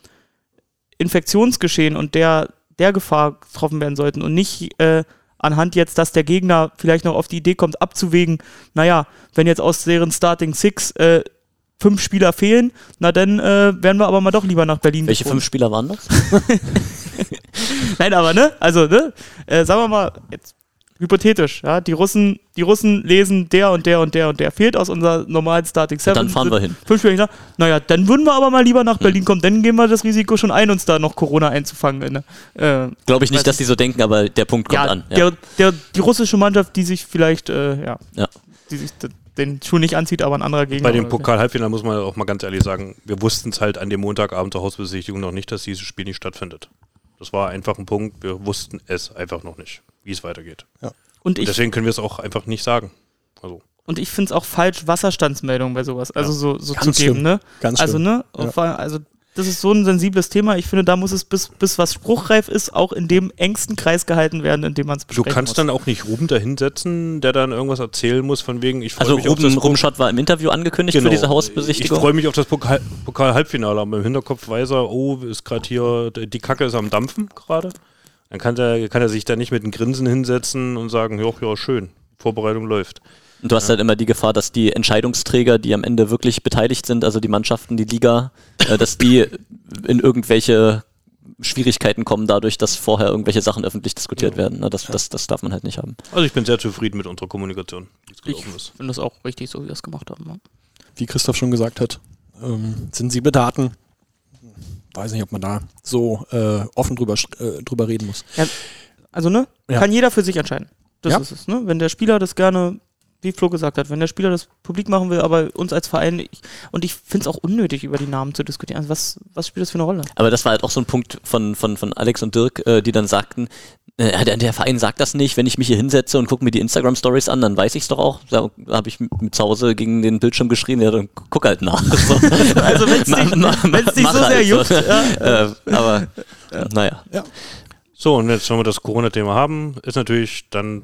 Infektionsgeschehen und der, der Gefahr getroffen werden sollten und nicht äh, anhand jetzt, dass der Gegner vielleicht noch auf die Idee kommt, abzuwägen, naja, wenn jetzt aus deren Starting Six äh, fünf Spieler fehlen, na dann äh, werden wir aber mal doch lieber nach Berlin Welche geflogen. fünf Spieler waren das? [laughs] Nein, aber ne, also ne, äh, sagen wir mal jetzt hypothetisch, ja, die Russen, die Russen lesen der und der und der und der fehlt aus unserer normalen Starting Seven. dann fahren wir hin. Fünf Spieler, ich sag, naja, dann würden wir aber mal lieber nach Berlin kommen, dann gehen wir das Risiko schon ein, uns da noch Corona einzufangen. Ne? Äh, Glaube ich nicht, dass die so denken, aber der Punkt kommt ja, an. Ja. Der, der, die russische Mannschaft, die sich vielleicht, äh, ja, Ja. die sich den Schuh nicht anzieht, aber ein anderer Gegner. Bei dem Pokal-Halbfinale muss man auch mal ganz ehrlich sagen, wir wussten es halt an dem Montagabend der Hausbesichtigung noch nicht, dass dieses Spiel nicht stattfindet. Das war einfach ein Punkt, wir wussten es einfach noch nicht, wie es weitergeht. Und Und ich, deswegen können wir es auch einfach nicht sagen. Also, und ich finde es auch falsch, Wasserstandsmeldungen bei sowas, also so, so zu Ganz geben, schlimm. ne? Ganz Also, schlimm. ne? Ja. Also, das ist so ein sensibles Thema. Ich finde, da muss es bis, bis was spruchreif ist, auch in dem engsten Kreis gehalten werden, in dem man es du besprechen kannst muss. dann auch nicht Ruben da hinsetzen, der dann irgendwas erzählen muss, von wegen, ich freue Also mich auf Ruben, das Ruben Schott war im Interview angekündigt Genau. für diese Ich Hausbesichtigung. freue mich auf das Pokal- Pokal-Halbfinale, aber im Hinterkopf weiß er, oh, ist gerade hier, die Kacke ist am Dampfen gerade. Dann kann er, kann er sich da nicht mit einem Grinsen hinsetzen und sagen, ja, ja, schön, Vorbereitung läuft. Und du hast halt immer die Gefahr, dass die Entscheidungsträger, die am Ende wirklich beteiligt sind, also die Mannschaften, die Liga, äh, [laughs] dass die in irgendwelche Schwierigkeiten kommen dadurch, dass vorher irgendwelche Sachen öffentlich diskutiert werden. Ne? Das, das, das darf man halt nicht haben. Also ich bin sehr zufrieden mit unserer Kommunikation, wie es Ich gelaufen ist. finde das auch richtig, so wie wir es gemacht haben. Ne? Wie Christoph schon gesagt hat, ähm, sensible Daten. Weiß nicht, ob man da so äh, offen drüber, äh, drüber reden muss. Also, ne? Ja. Kann jeder für sich entscheiden. Das Ja. ist es, ne? Wenn der Spieler das gerne, wie Flo gesagt hat, wenn der Spieler das publik machen will, aber uns als Verein, ich, und ich finde es auch unnötig, über die Namen zu diskutieren. Also, was, was spielt das für eine Rolle? Aber das war halt auch so ein Punkt von, von, von Alex und Dirk, äh, die dann sagten, äh, der, der Verein sagt das nicht, wenn ich mich hier hinsetze und gucke mir die Instagram-Stories an, dann weiß ich es doch auch. Da habe ich zu Hause gegen den Bildschirm geschrien, ja, dann guck halt nach. So. [laughs] Also, wenn es Ma- dich, ma- dich mach so sehr halt juckt, so. [laughs] ja. äh, aber naja. So, und jetzt, wenn wir das Corona-Thema haben, ist natürlich dann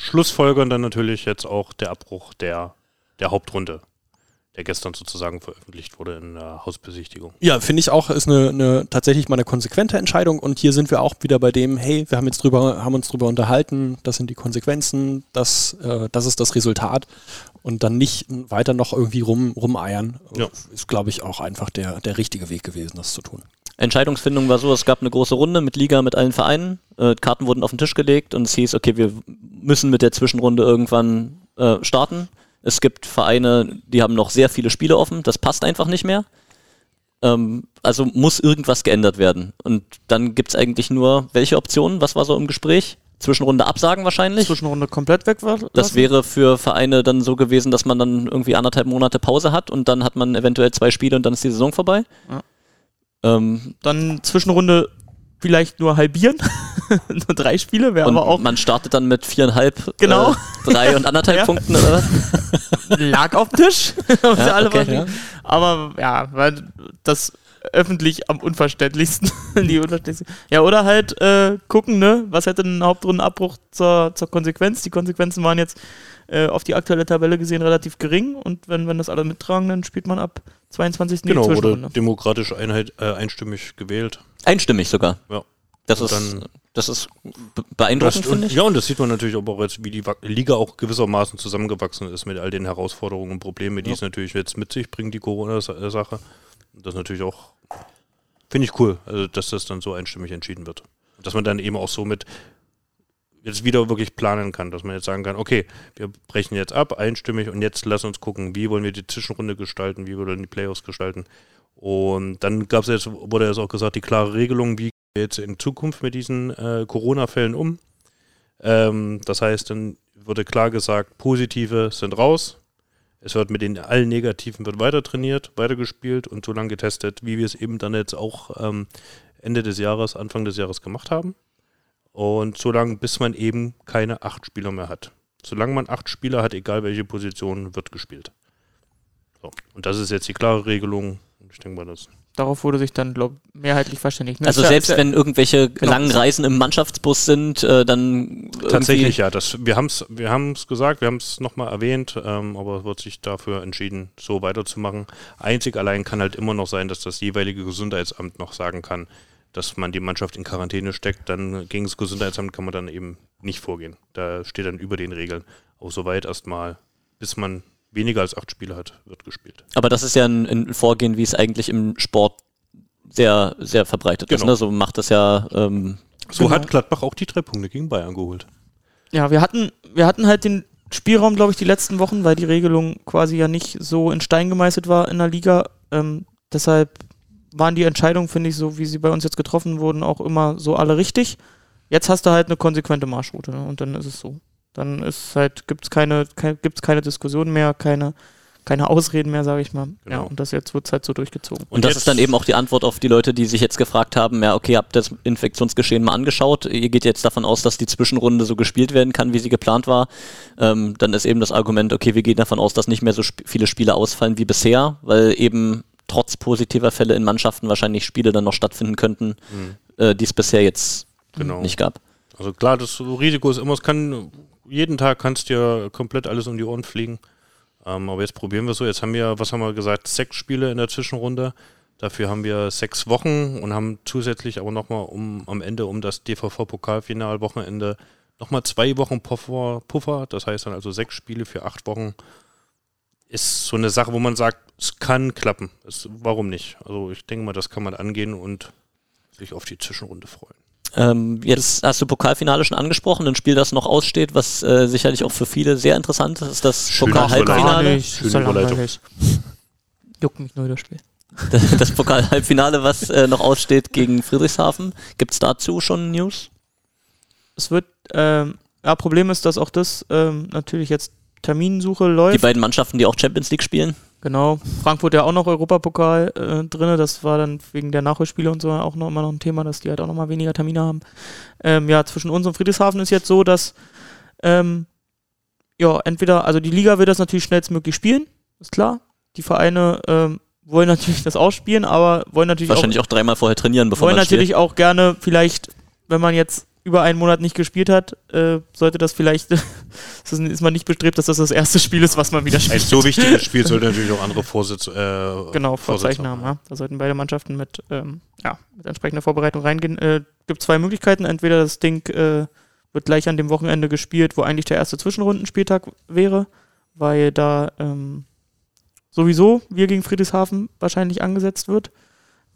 Schlussfolgern dann natürlich jetzt auch der Abbruch der, der Hauptrunde. der gestern sozusagen veröffentlicht wurde in der Hausbesichtigung. Ja, finde ich auch, ist eine, eine tatsächlich mal eine konsequente Entscheidung. Und hier sind wir auch wieder bei dem, hey, wir haben jetzt drüber, haben uns drüber unterhalten, das sind die Konsequenzen, das, äh, das ist das Resultat. Und dann nicht weiter noch irgendwie rum, rumeiern. Ja. Ist, glaube ich, auch einfach der, der richtige Weg gewesen, das zu tun. Entscheidungsfindung war so, es gab eine große Runde mit Liga, mit allen Vereinen. Äh, Karten wurden auf den Tisch gelegt und es hieß, okay, wir müssen mit der Zwischenrunde irgendwann äh, starten. Es gibt Vereine, die haben noch sehr viele Spiele offen, das passt einfach nicht mehr. Ähm, also muss irgendwas geändert werden. Und dann gibt es eigentlich nur, welche Optionen? Was war so im Gespräch? Zwischenrunde absagen wahrscheinlich. Zwischenrunde komplett weg war. Das wäre für Vereine dann so gewesen, dass man dann irgendwie anderthalb Monate Pause hat und dann hat man eventuell zwei Spiele und dann ist die Saison vorbei. Ja. Ähm, Dann Zwischenrunde vielleicht nur halbieren. [laughs] nur drei Spiele wäre aber auch. man startet dann mit viereinhalb, Genau. äh, drei und anderthalb [laughs] Ja. Punkten oder was? lag auf dem Tisch. [laughs] Ja, okay, verstehen. Aber ja, weil das öffentlich am unverständlichsten. [laughs] die unverständlichsten. Ja, oder halt äh, gucken, ne, was hätte ein Hauptrundenabbruch zur, zur Konsequenz? Die Konsequenzen waren jetzt äh, auf die aktuelle Tabelle gesehen relativ gering und wenn, wenn das alle mittragen, dann spielt man ab 22. Genau, die wurde Zwischenrunde. demokratisch einheit, äh, einstimmig gewählt. Einstimmig sogar. Ja. Das Und ist, dann- das ist be- beeindruckend, finde und, ich. ja, und das sieht man natürlich auch jetzt, wie die Liga auch gewissermaßen zusammengewachsen ist mit all den Herausforderungen und Problemen, die es natürlich jetzt mit sich bringt, die Corona-Sache. Das ist natürlich auch, finde ich cool, also, dass das dann so einstimmig entschieden wird. Dass man dann eben auch so mit jetzt wieder wirklich planen kann, dass man jetzt sagen kann, okay, wir brechen jetzt ab, einstimmig und jetzt lass uns gucken, wie wollen wir die Zwischenrunde gestalten, wie wollen wir die Playoffs gestalten. Und dann gab es jetzt, wurde jetzt auch gesagt, die klare Regelung, wie gehen wir jetzt in Zukunft mit diesen äh, Corona-Fällen um. Ähm, das heißt, dann wurde klar gesagt, positive sind raus. Es wird mit den allen Negativen wird weiter trainiert, weiter gespielt und so lange getestet, wie wir es eben dann jetzt auch ähm, Ende des Jahres, Anfang des Jahres gemacht haben. Und so lange, bis man eben keine acht Spieler mehr hat. Solange man acht Spieler hat, egal welche Position, wird gespielt. So. Und das ist jetzt die klare Regelung. Ich denke mal, das Darauf wurde sich dann, glaube mehrheitlich verständigt. ne? Also selbst ja- wenn irgendwelche Genau. langen Reisen im Mannschaftsbus sind, äh, dann Tatsächlich ja. Das, wir haben es wir haben's gesagt, wir haben es nochmal erwähnt, ähm, aber es wird sich dafür entschieden, so weiterzumachen. Einzig allein kann halt immer noch sein, dass das jeweilige Gesundheitsamt noch sagen kann, dass man die Mannschaft in Quarantäne steckt. Dann gegen das Gesundheitsamt kann man dann eben nicht vorgehen. Da steht dann über den Regeln. Auch soweit erstmal, bis man weniger als acht Spiele hat, wird gespielt. Aber das ist ja ein, ein Vorgehen, wie es eigentlich im Sport sehr, sehr verbreitet ist. Genau. Ne? So macht das ja. Ähm, So Genau. hat Gladbach auch die drei Punkte gegen Bayern geholt. Ja, wir hatten, wir hatten halt den Spielraum, glaube ich, die letzten Wochen, weil die Regelung quasi ja nicht so in Stein gemeißelt war in der Liga. Ähm, deshalb waren die Entscheidungen, finde ich, so wie sie bei uns jetzt getroffen wurden, auch immer so alle richtig. Jetzt hast du halt eine konsequente Marschroute ne? und dann ist es so. Dann ist halt, gibt es keine, kein, gibt's keine Diskussion mehr, keine, keine Ausreden mehr, sage ich mal. Ja, Genau. und das jetzt wird halt so durchgezogen. und, das jetzt- ist dann eben auch die Antwort auf die Leute, die sich jetzt gefragt haben, ja, okay, habt das Infektionsgeschehen mal angeschaut, ihr geht jetzt davon aus, dass die Zwischenrunde so gespielt werden kann, wie sie geplant war. Ähm, dann ist eben das Argument, okay, wir gehen davon aus, dass nicht mehr so sp viele Spiele ausfallen wie bisher, weil eben trotz positiver Fälle in Mannschaften wahrscheinlich Spiele dann noch stattfinden könnten, äh, die es bisher jetzt Genau. nicht gab. Also klar, das Risiko ist immer, es kann, jeden Tag kannst dir komplett alles um die Ohren fliegen. Ähm, aber jetzt probieren wir so. Jetzt haben wir, was haben wir gesagt, sechs Spiele in der Zwischenrunde. Dafür haben wir sechs Wochen und haben zusätzlich aber nochmal um, am Ende um das DVV-Pokalfinal-Wochenende nochmal zwei Wochen Puffer, Puffer. Das heißt dann also sechs Spiele für acht Wochen. Ist so eine Sache, wo man sagt, es kann klappen. Es, warum nicht? Also ich denke mal, das kann man angehen und sich auf die Zwischenrunde freuen. Ähm, jetzt hast du Pokalfinale schon angesprochen, ein Spiel, das noch aussteht, was äh, sicherlich auch für viele sehr interessant ist, ist das Pokal-Halbfinale. Juckt mich nur das Spiel. Das Pokal-Halbfinale, was äh, noch aussteht gegen Friedrichshafen. Gibt es dazu schon News? Es wird, ähm, ja, Problem ist, dass auch das ähm, natürlich jetzt Terminsuche Die läuft. beiden Mannschaften, die auch Champions League spielen. Genau. Frankfurt ja auch noch Europapokal äh, drin. Das war dann wegen der Nachholspiele und so auch noch immer noch ein Thema, dass die halt auch noch mal weniger Termine haben. Ähm, ja, zwischen uns und Friedrichshafen ist jetzt so, dass ähm, ja, entweder, also die Liga will das natürlich schnellstmöglich spielen, ist klar. Die Vereine ähm, wollen natürlich das ausspielen, aber wollen natürlich auch Wahrscheinlich auch, dreimal vorher trainieren, bevor wollen man natürlich auch gerne vielleicht, wenn man jetzt über einen Monat nicht gespielt hat, äh, sollte das vielleicht, [laughs] ist, man nicht bestrebt, dass das das erste Spiel ist, was man wieder Ein spielt. so wichtiges Spiel sollte [laughs] natürlich auch andere Vorsitz, äh, Genau, Vorzeichen haben. Ja. Da sollten beide Mannschaften mit, ähm, ja, mit entsprechender Vorbereitung reingehen. Äh, gibt zwei Möglichkeiten. Entweder das Ding äh, wird gleich an dem Wochenende gespielt, wo eigentlich der erste Zwischenrundenspieltag wäre, weil da ähm, sowieso wir gegen Friedrichshafen wahrscheinlich angesetzt wird.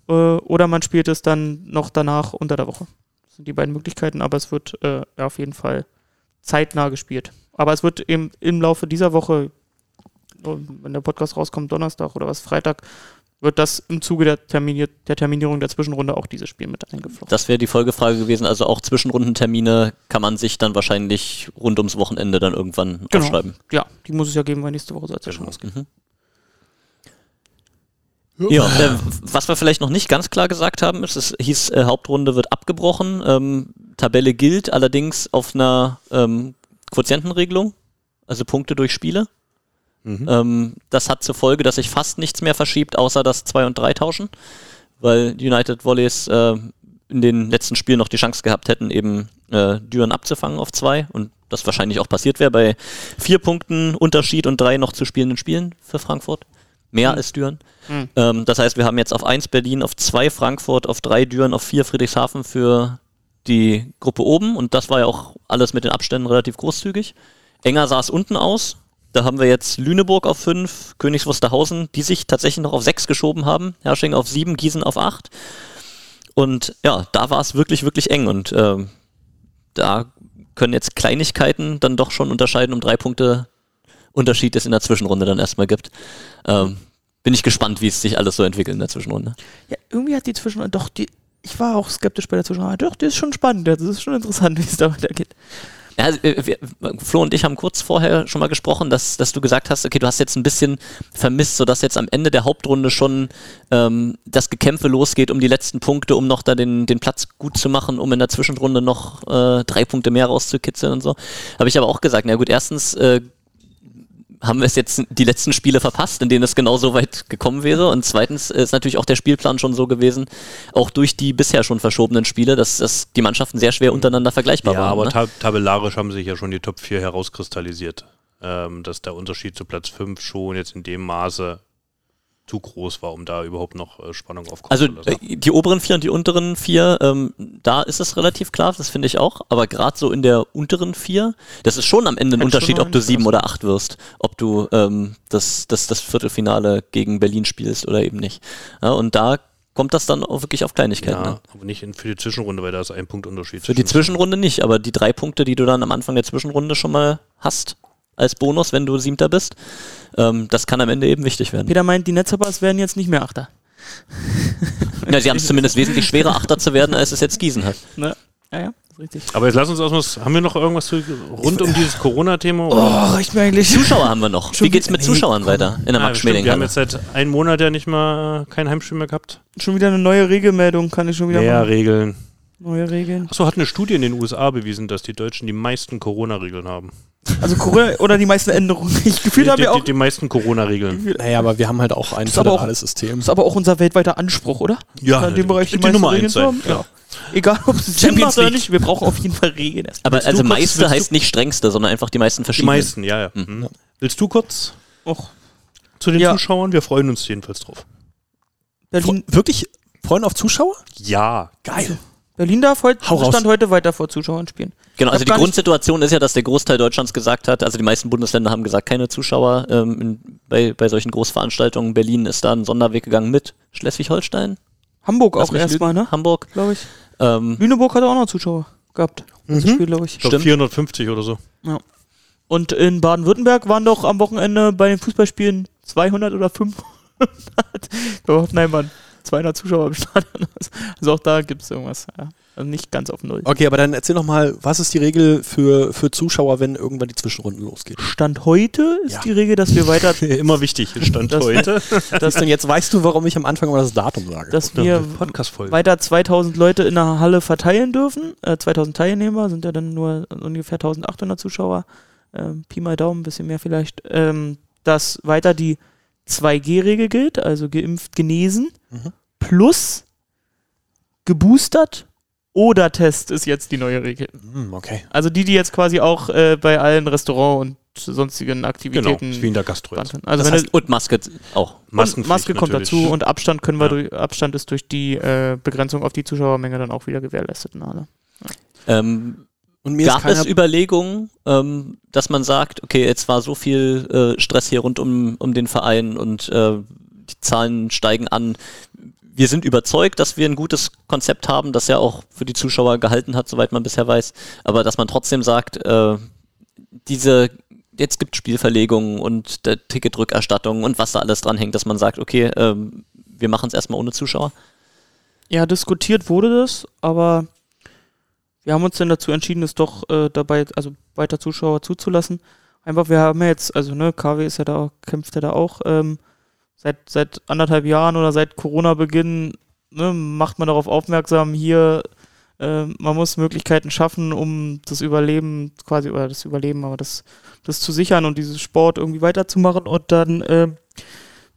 Äh, oder man spielt es dann noch danach unter der Woche. Sind die beiden Möglichkeiten, aber es wird äh, auf jeden Fall zeitnah gespielt. Aber es wird eben im Laufe dieser Woche, wenn der Podcast rauskommt, Donnerstag oder was, Freitag, wird das im Zuge der, Terminier der Terminierung der Zwischenrunde auch dieses Spiel mit eingeflossen. Das wäre die Folgefrage gewesen. Also auch Zwischenrundentermine kann man sich dann wahrscheinlich rund ums Wochenende dann irgendwann Genau. aufschreiben. Ja, die muss es ja geben, weil nächste Woche soll es ja schon losgehen. Mhm. Ja, äh, was wir vielleicht noch nicht ganz klar gesagt haben, ist, es hieß, äh, Hauptrunde wird abgebrochen. Ähm, Tabelle gilt allerdings auf einer ähm, Quotientenregelung, also Punkte durch Spiele. Mhm. Ähm, das hat zur Folge, dass sich fast nichts mehr verschiebt, außer das 2 und 3 tauschen, weil United Volleys äh, in den letzten Spielen noch die Chance gehabt hätten, eben äh, Düren abzufangen auf 2 und das wahrscheinlich auch passiert wäre bei vier Punkten Unterschied und drei noch zu spielenden Spielen für Frankfurt. Mehr als Düren. Mhm. Ähm, das heißt, wir haben jetzt auf 1 Berlin, auf 2 Frankfurt, auf 3 Düren, auf 4 Friedrichshafen für die Gruppe oben und das war ja auch alles mit den Abständen relativ großzügig. Enger sah es unten aus. Da haben wir jetzt Lüneburg auf 5, Königs Wusterhausen, die sich tatsächlich noch auf 6 geschoben haben, Hersching auf 7, Gießen auf 8. Und ja, da war es wirklich, wirklich eng und ähm, da können jetzt Kleinigkeiten dann doch schon unterscheiden, um drei Punkte Unterschied es in der Zwischenrunde dann erstmal gibt. Ähm, bin ich gespannt, wie es sich alles so entwickelt in der Zwischenrunde. Ja, irgendwie hat die Zwischenrunde, doch, die, ich war auch skeptisch bei der Zwischenrunde. Doch, die ist schon spannend, das ist schon interessant, [laughs] wie es da weitergeht. Ja, also, äh, wir, Flo und ich haben kurz vorher schon mal gesprochen, dass, dass du gesagt hast, okay, du hast jetzt ein bisschen vermisst, sodass jetzt am Ende der Hauptrunde schon ähm, das Gekämpfe losgeht um die letzten Punkte, um noch da den, den Platz gut zu machen, um in der Zwischenrunde noch äh, drei Punkte mehr rauszukitzeln und so. Habe ich aber auch gesagt, na gut, erstens äh, haben wir es jetzt die letzten Spiele verpasst, in denen es genau so weit gekommen wäre. Und zweitens ist natürlich auch der Spielplan schon so gewesen, auch durch die bisher schon verschobenen Spiele, dass, dass die Mannschaften sehr schwer untereinander vergleichbar Ja, waren. aber ne? tab tabellarisch haben sich ja schon die Top 4 herauskristallisiert. Ähm, dass der Unterschied zu Platz 5 schon jetzt in dem Maße zu groß war, um da überhaupt noch äh, Spannung aufkommen Also zu lassen. äh, die oberen vier und die unteren vier, ähm, da ist es relativ klar, das finde ich auch. Aber gerade so in der unteren vier, das ist schon am Ende ein schon Unterschied, ob du sieben oder acht wirst, ob du ähm, das, das, das Viertelfinale gegen Berlin spielst oder eben nicht. Ja, und da kommt das dann auch wirklich auf Kleinigkeiten. ja, an. aber nicht in, für die Zwischenrunde, weil da ist ein Punkt Unterschied. Für die zwischen- Zwischenrunde nicht, aber die drei Punkte, die du dann am Anfang der Zwischenrunde schon mal hast, als Bonus, wenn du Siebter bist, ähm, das kann am Ende eben wichtig werden. Peter meint, die Netzhoppers werden jetzt nicht mehr Achter. [laughs] Ja, sie haben es zumindest wesentlich schwerer, Achter zu werden, als es jetzt Gießen hat. Ne? Ja, ja, ist richtig. Aber jetzt lass uns erstmal, haben wir noch irgendwas zu, rund um dieses Corona-Thema? Oh, reicht mir eigentlich. Zuschauer haben wir noch. Wie geht's mit Nee, Zuschauern weiter in der Ah, Max stimmt, wir haben Schmeling? jetzt seit einem Monat ja nicht mal äh, kein Heimspiel mehr gehabt. Schon wieder eine neue Regelmeldung, kann ich schon wieder Mehr machen. Regeln. Neue Regeln. Achso, hat eine Studie in den USA bewiesen, dass die Deutschen die meisten Corona-Regeln haben. Also Corona oder die meisten Änderungen. [laughs] Ich gefühlt die, haben die, wir auch. die, die meisten Corona-Regeln. Naja, aber wir haben halt auch ein föderales System. Das ist aber auch unser weltweiter Anspruch, oder? Ja, in dem Bereich die, die meisten Nummer Regeln eins zu haben. sein. Ja. Egal, ob es Sinn Champions macht oder League. nicht, wir brauchen auf jeden Fall Regeln. Aber also meiste heißt nicht strengste, sondern einfach die meisten Die verschiedenen. meisten, ja, ja. Mhm. Willst du kurz Och, zu den Ja. Zuschauern? Wir freuen uns jedenfalls drauf. Berlin, Wirklich? Freuen auf Zuschauer? Ja. Geil. Berlin darf heute, Hau raus. stand heute weiter vor Zuschauern spielen. Genau, also die Grundsituation ist ja, dass der Großteil Deutschlands gesagt hat, also die meisten Bundesländer haben gesagt, keine Zuschauer ähm, in, bei, bei solchen Großveranstaltungen. Berlin ist da einen Sonderweg gegangen mit Schleswig-Holstein, Hamburg Lass auch erstmal, ne? Hamburg. Glaube ich. Ähm, Lüneburg hat auch noch Zuschauer gehabt. Das Spiel, glaube ich. Ich glaube Stimmt. 450 oder so. Und in Baden-Württemberg waren doch am Wochenende bei den Fußballspielen 200 oder 500. Doch, [laughs] nein, Mann. 200 Zuschauer im Stadion. [laughs] Also auch da gibt es irgendwas. Ja. Also nicht ganz auf Null. Okay, aber dann erzähl noch mal, was ist die Regel für, für Zuschauer, wenn irgendwann die Zwischenrunden losgeht? Stand heute ist Ja. die Regel, dass wir weiter, [laughs] Immer wichtig, [laughs] Stand Das- heute. dass, Und jetzt weißt du, warum ich am Anfang immer das Datum sage. dass wir weiter 2000 Leute in der Halle verteilen dürfen. Äh, 2000 Teilnehmer sind ja dann nur ungefähr 1800 Zuschauer. Ähm, Pi mal Daumen, ein bisschen mehr vielleicht. Ähm, dass weiter die 2G-Regel gilt, also geimpft, genesen, Mhm. plus geboostert Oder-Test ist jetzt die neue Regel. Hm, okay. Also die, die jetzt quasi auch äh, bei allen Restaurant- und sonstigen Genau, Aktivitäten ist wie in der Gastro. Also Das heißt, Und Maske auch. Maskenpflicht Maske kommt natürlich. dazu und Abstand können wir Ja. durch, Abstand ist durch die äh, Begrenzung auf die Zuschauermenge dann auch wieder gewährleistet. Ähm, Und mir Gab es Überlegungen, ähm, dass man sagt, okay, jetzt war so viel äh, Stress hier rund um, um den Verein und äh, die Zahlen steigen an. Wir sind überzeugt, dass wir ein gutes Konzept haben, das ja auch für die Zuschauer gehalten hat, soweit man bisher weiß. Aber dass man trotzdem sagt, äh, diese jetzt gibt Spielverlegungen und der Ticketrückerstattung und was da alles dranhängt, dass man sagt, okay, ähm, wir machen es erstmal ohne Zuschauer. Ja, diskutiert wurde das, aber wir haben uns dann dazu entschieden, es doch äh, dabei, also weiter Zuschauer zuzulassen. Einfach, wir haben ja jetzt, also ne, KW ist ja da, kämpft ja da auch ähm, seit seit anderthalb Jahren oder seit Corona-Beginn ne, macht man darauf aufmerksam, hier äh, man muss Möglichkeiten schaffen, um das Überleben quasi oder das Überleben, aber das das zu sichern und dieses Sport irgendwie weiterzumachen und dann äh,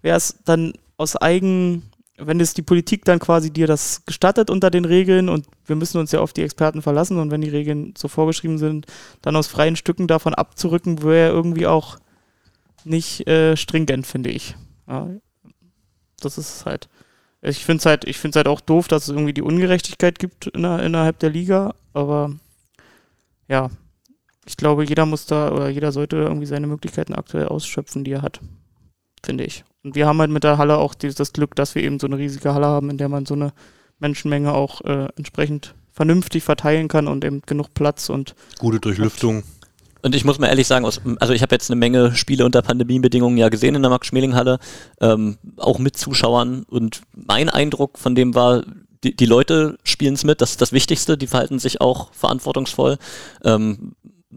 wäre es dann aus eigen wenn es die Politik dann quasi dir das gestattet unter den Regeln und wir müssen uns ja auf die Experten verlassen und wenn die Regeln so vorgeschrieben sind, dann aus freien Stücken davon abzurücken, wäre irgendwie auch nicht äh, stringent, finde ich. Ja, das ist halt. Ich finde es halt, ich finde halt auch doof, dass es irgendwie die Ungerechtigkeit gibt inner, innerhalb der Liga, aber ja, ich glaube, jeder muss da oder jeder sollte irgendwie seine Möglichkeiten aktuell ausschöpfen, die er hat. Finde ich. Und wir haben halt mit der Halle auch dieses, das Glück, dass wir eben so eine riesige Halle haben, in der man so eine Menschenmenge auch äh, entsprechend vernünftig verteilen kann und eben genug Platz und Gute Durchlüftung. Und ich muss mal ehrlich sagen, aus, also ich habe jetzt eine Menge Spiele unter Pandemiebedingungen ja gesehen in der Max-Schmeling-Halle, ähm, auch mit Zuschauern. Und mein Eindruck von dem war, die, die Leute spielen es mit, das ist das Wichtigste, die verhalten sich auch verantwortungsvoll. Ähm,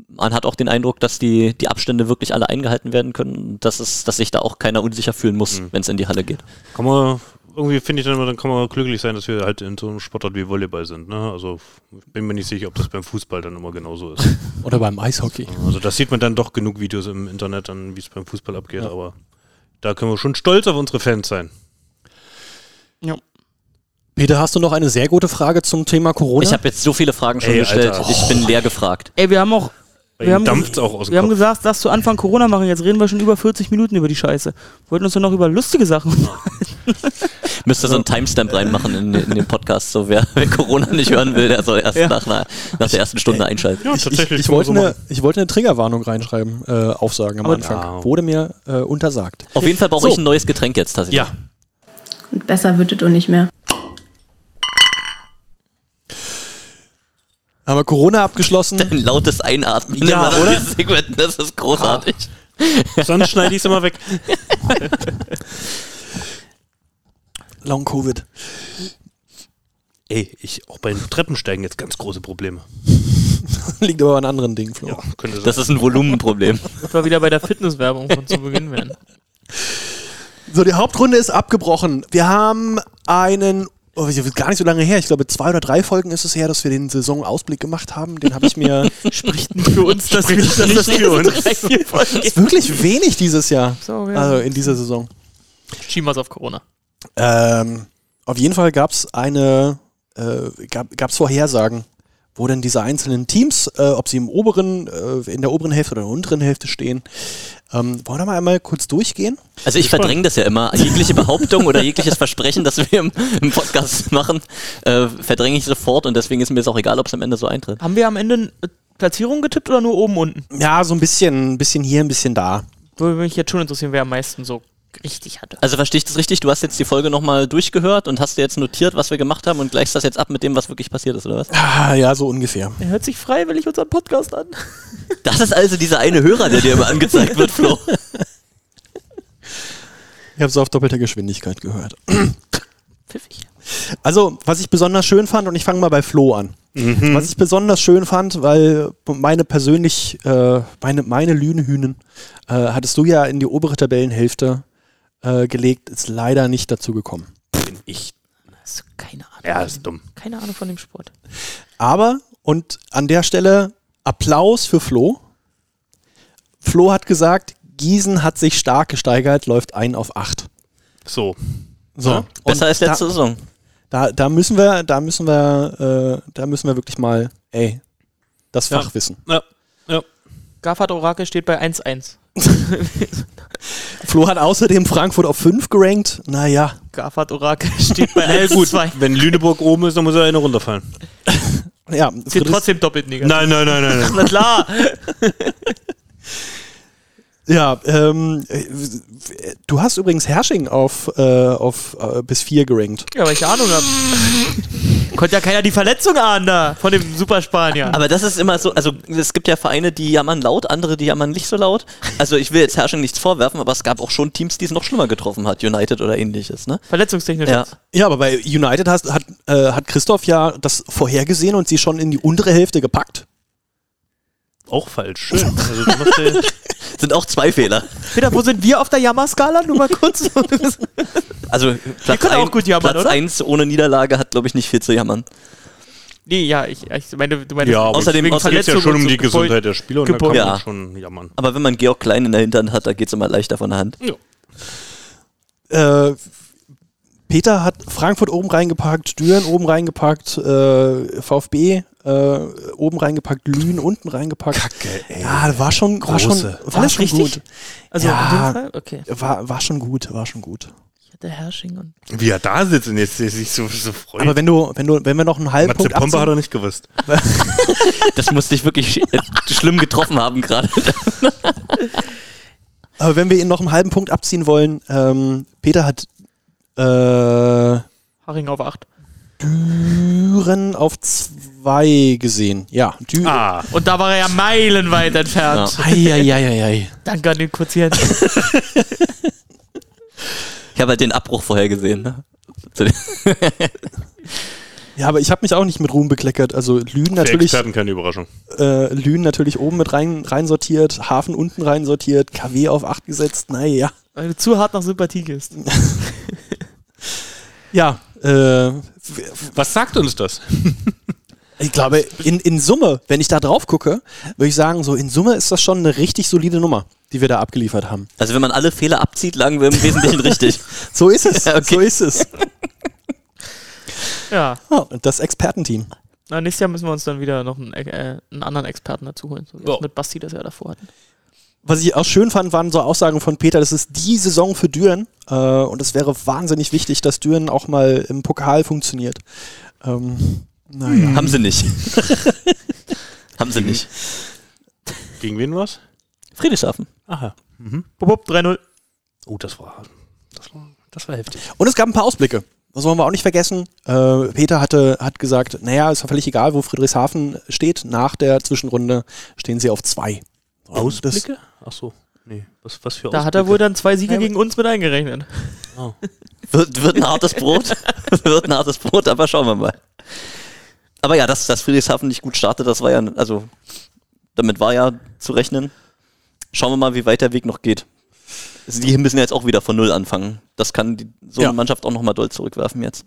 man hat auch den Eindruck, dass die, die Abstände wirklich alle eingehalten werden können, dass, es, dass sich da auch keiner unsicher fühlen muss, Mhm. wenn es in die Halle geht. Kann man, irgendwie finde ich dann immer, dann kann man glücklich sein, dass wir halt in so einem Sportart wie Volleyball sind. Ne? Also bin mir nicht sicher, ob das beim Fußball dann immer genauso ist. [laughs] oder beim Eishockey. Also da sieht man dann doch genug Videos im Internet, dann wie es beim Fußball abgeht, aber da können wir schon stolz auf unsere Fans sein. Peter, hast du noch eine sehr gute Frage zum Thema Corona? Ich habe jetzt so viele Fragen schon Ey, gestellt, Alter. ich bin leer gefragt. ey, wir haben auch Wir haben- dampft auch aus dem wir haben gesagt, lass zu Anfang Corona machen, jetzt reden wir schon über 40 Minuten über die Scheiße. Wollten uns doch noch über lustige Sachen. Müsste so einen Timestamp reinmachen in, in den Podcast, so wer, wer Corona nicht hören will, der soll erst Ja. nach, einer, nach der ersten Stunde einschalten. ja, ich, ich, tatsächlich. ich, wir wollte so eine, ich wollte eine Triggerwarnung reinschreiben, äh, aufsagen am Aber- Anfang. Ja. Wurde mir äh, untersagt. Auf jeden Fall brauche So. ich ein neues Getränk jetzt tatsächlich. Ja, Und besser wird es auch nicht mehr. Haben wir Corona abgeschlossen? [laughs] Ein lautes Einatmen Ja, oder? Segmenten, das ist großartig. sonst schneide ich es immer weg. [laughs] Long Covid. Ey, ich auch beim Treppensteigen jetzt ganz große Probleme. [laughs] Liegt aber an anderen Dingen, Flo. Ja, könnte sein. Das ist ein Volumenproblem. Das war wieder bei der Fitnesswerbung von zu Beginn werden. So, die Hauptrunde ist abgebrochen. Wir haben einen, oh, das ist gar nicht so lange her, ich glaube zwei oder drei Folgen ist es her, dass wir den Saisonausblick gemacht haben. Den habe ich mir. [laughs] Spricht nicht für uns, dass wir das nicht für uns. Folgen ist wirklich wenig dieses Jahr. So, ja. Also in dieser Saison. Schieben wir es auf Corona. Ähm, auf jeden Fall gab es eine, äh, gab es Vorhersagen, wo denn diese einzelnen Teams, äh, ob sie im oberen, äh, in der oberen Hälfte oder in der unteren Hälfte stehen. Ähm, wollen wir mal einmal kurz durchgehen? Also ich verdränge das ja immer. Jegliche Behauptung oder jegliches Versprechen, das wir im, im Podcast machen, äh, verdränge ich sofort und deswegen ist mir jetzt auch egal, ob es am Ende so eintritt. Haben wir am Ende eine Platzierung getippt oder nur oben unten? Ja, so ein bisschen, ein bisschen hier, ein bisschen da. Würde mich jetzt schon interessieren, wer am meisten so richtig hatte. Also verstehe ich das richtig? Du hast jetzt die Folge nochmal durchgehört und hast dir jetzt notiert, was wir gemacht haben und gleichst das jetzt ab mit dem, was wirklich passiert ist, oder was? Ah, ja, so ungefähr. Er hört sich freiwillig unseren Podcast an. [laughs] Das ist also dieser eine Hörer, der dir immer angezeigt wird, Flo. [laughs] Ich habe es auf doppelter Geschwindigkeit gehört. [clears throat] Pfiffig. Also, was ich besonders schön fand, und ich fange mal bei Flo an. Was ich besonders schön fand, weil meine persönlich, äh, meine, meine Lühnehühnen äh, hattest du ja in die obere Tabellenhälfte äh, gelegt, ist leider nicht dazu gekommen. bin ich. Du keine Ahnung. Ja, ist dumm. Keine Ahnung von dem Sport. Aber, und an der Stelle Applaus für Flo. Flo hat gesagt, Gießen hat sich stark gesteigert, läuft ein auf acht. So. So. Ja, Besser als da- letzte Saison. Da, da müssen wir, da müssen wir, äh, da müssen wir wirklich mal, ey, das Ja. Fachwissen. Ja. Ja. Gaffard Orakel steht bei 1-1. [laughs] Flo hat außerdem Frankfurt auf 5 gerankt. Naja, Gaffard Orakel [laughs] steht bei Na gut, 1-2. wenn Lüneburg oben ist, dann muss er eine runterfallen. ja, Friedrich- trotzdem doppelt negativ. Nein, nein, nein, nein. nein. Na klar. [laughs] ja, ähm, äh, du hast übrigens Hersching auf, äh, auf äh, bis 4 gerankt. Ja, weil ich Ahnung habe. [laughs] Konnte ja keiner die Verletzung ahnen da von dem Superspanier. Aber das ist immer so, also es gibt ja Vereine, die jammern laut, andere, die jammern nicht so laut. Also ich will jetzt Herrsching nichts vorwerfen, aber es gab auch schon Teams, die es noch schlimmer getroffen hat, United oder ähnliches, ne? Verletzungstechnisch. Ja. Ja, aber bei United hast, hat, äh, hat Christoph ja das vorhergesehen und sie schon in die untere Hälfte gepackt. Auch falsch. Schön. Also du musst ja- [laughs] Sind auch zwei Fehler. Peter, wo sind wir auf der Jammerskala? Nur mal kurz. [laughs] Also Platz können auch ein- gut jammern, Platz oder? 1 ohne Niederlage hat, glaube ich, nicht viel zu jammern. nee, ja, ich, ich meine, du meinst ja, aber Außerdem- es geht ja Verletzung schon um die Gesundheit der Spieler und da kann man Ja. schon jammern. Aber wenn man Georg Klein in der Hinterhand hat, da geht es immer leichter von der Hand. Äh, Peter hat Frankfurt oben reingepackt, Düren oben reingepackt, äh, VfB äh, oben reingepackt, Lünen unten reingepackt. Kacke, ey. Ja, war schon, war schon, Große. war schon richtig? gut. Also Ja. in dem Fall? Okay. War, war schon gut, war schon gut. Ich hatte Herrsching und. Wie er da sitzt und jetzt sich so, so freut. Aber wenn du, wenn du, wenn wir noch einen halben Matze Punkt Pompe hat abziehen, er nicht gewusst. [laughs] Das musste ich wirklich sch- äh, schlimm getroffen haben gerade. aber wenn wir ihn noch einen halben Punkt abziehen wollen, ähm, Peter hat äh, Haring auf 8. Düren auf zwei gesehen. Ja, Düren. Ah, Und da war er ja meilenweit entfernt. Eieieiei. Danke an den Quotient. [laughs] Ich habe halt den Abbruch vorher gesehen. Ne? [laughs] Ja, aber ich habe mich auch nicht mit Ruhm bekleckert. Also Lünen natürlich, Experten keine Überraschung. äh, Lünen natürlich oben mit rein, rein sortiert, Hafen unten rein sortiert, KW auf 8 gesetzt. Naja. Weil du zu hart nach Sympathie gehst. [laughs] Ja, äh, Was sagt uns das? [laughs] ich glaube, in, in Summe, wenn ich da drauf gucke, würde ich sagen, so in Summe ist das schon eine richtig solide Nummer, die wir da abgeliefert haben. Also wenn man alle Fehler abzieht, lagen wir im [laughs] Wesentlichen richtig. So ist es. [laughs] Ja, okay. So ist es. Ja. Und das Expertenteam. Na, nächstes Jahr müssen wir uns dann wieder noch einen, äh, einen anderen Experten dazu holen. So es mit Basti das ja davor hatten. Was ich auch schön fand, waren so Aussagen von Peter, das ist die Saison für Düren äh, und es wäre wahnsinnig wichtig, dass Düren auch mal im Pokal funktioniert. Ähm, naja. Haben sie nicht. [laughs] Haben sie nicht. Gegen wen war's? Friedrichshafen. Aha. Bup, bup, 3-0. Oh, das war, das war, das war heftig. Und es gab ein paar Ausblicke. Das wollen wir auch nicht vergessen. Äh, Peter hatte, hat gesagt, naja, ist ja völlig egal, wo Friedrichshafen steht. Nach der Zwischenrunde stehen sie auf zwei. Ausblicke? Ach so. Nee, was, was für Da hat er wohl dann zwei Siege Ja, gegen uns mit eingerechnet. Wird, wird ein hartes Brot. [laughs] wird ein hartes Brot, aber schauen wir mal. Aber ja, dass, dass Friedrichshafen nicht gut startet, das war ja, also damit war ja zu rechnen. Schauen wir mal, wie weit der Weg noch geht. Also die müssen ja jetzt auch wieder von Null anfangen. Das kann die, so Ja. eine Mannschaft auch nochmal doll zurückwerfen jetzt.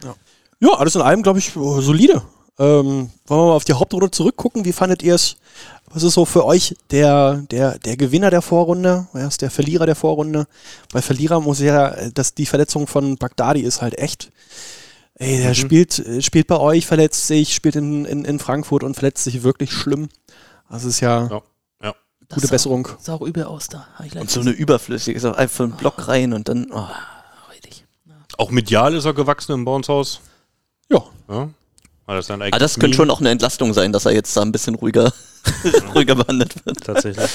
Ja, alles in allem, glaube ich, oh, solide. Ähm, wollen wir mal auf die Hauptrunde zurückgucken? Wie fandet ihr es? Was ist so für euch der, der, der Gewinner der Vorrunde? Wer ist der Verlierer der Vorrunde? Bei Verlierer muss ich ja, dass die Verletzung von Bagdadi ist halt echt. Ey, der spielt, äh, spielt bei euch, verletzt sich, spielt in, in, in Frankfurt und verletzt sich wirklich schlimm. Das ist ja Ja. ja. gute Besserung. Sah auch übel aus da. Und so eine überflüssige, so einfach einen Block rein und dann, oh, richtig. Auch medial ist er gewachsen im Bouncehaus. Ja. Ja. Hat das, dann Aber das könnte schon auch eine Entlastung sein, dass er jetzt da ein bisschen ruhiger, [laughs] ruhiger behandelt wird. tatsächlich.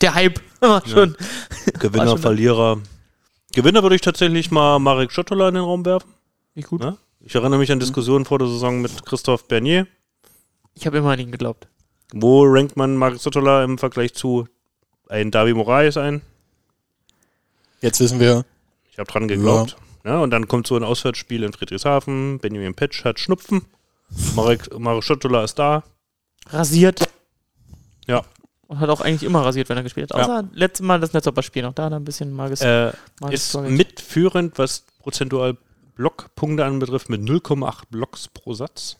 Der Hype. [laughs] Ah, schon. Gewinner, schon- Verlierer. Gewinner würde ich tatsächlich mal Marek Schottola in den Raum werfen. Nicht gut. Ne? Ich erinnere mich an Diskussionen vor der Saison mit Christoph Bernier. Ich habe immer an ihn geglaubt. Wo rankt man Marek Schottola im Vergleich zu ein Davi Moraes ein? Jetzt wissen wir. Ich habe dran geglaubt. Ja. Und dann kommt so ein Auswärtsspiel in Friedrichshafen. Benjamin Petsch hat Schnupfen. Marek, Marek Schottola ist da. Rasiert. Ja. Und hat auch eigentlich immer rasiert, wenn er gespielt hat. Ja. Außer letztes Mal das Netzhopper-Spiel noch. Da hat er ein bisschen Mages. Äh, Mages ist Tor mitführend, was prozentual Blockpunkte anbetrifft, mit 0,8 Blocks pro Satz.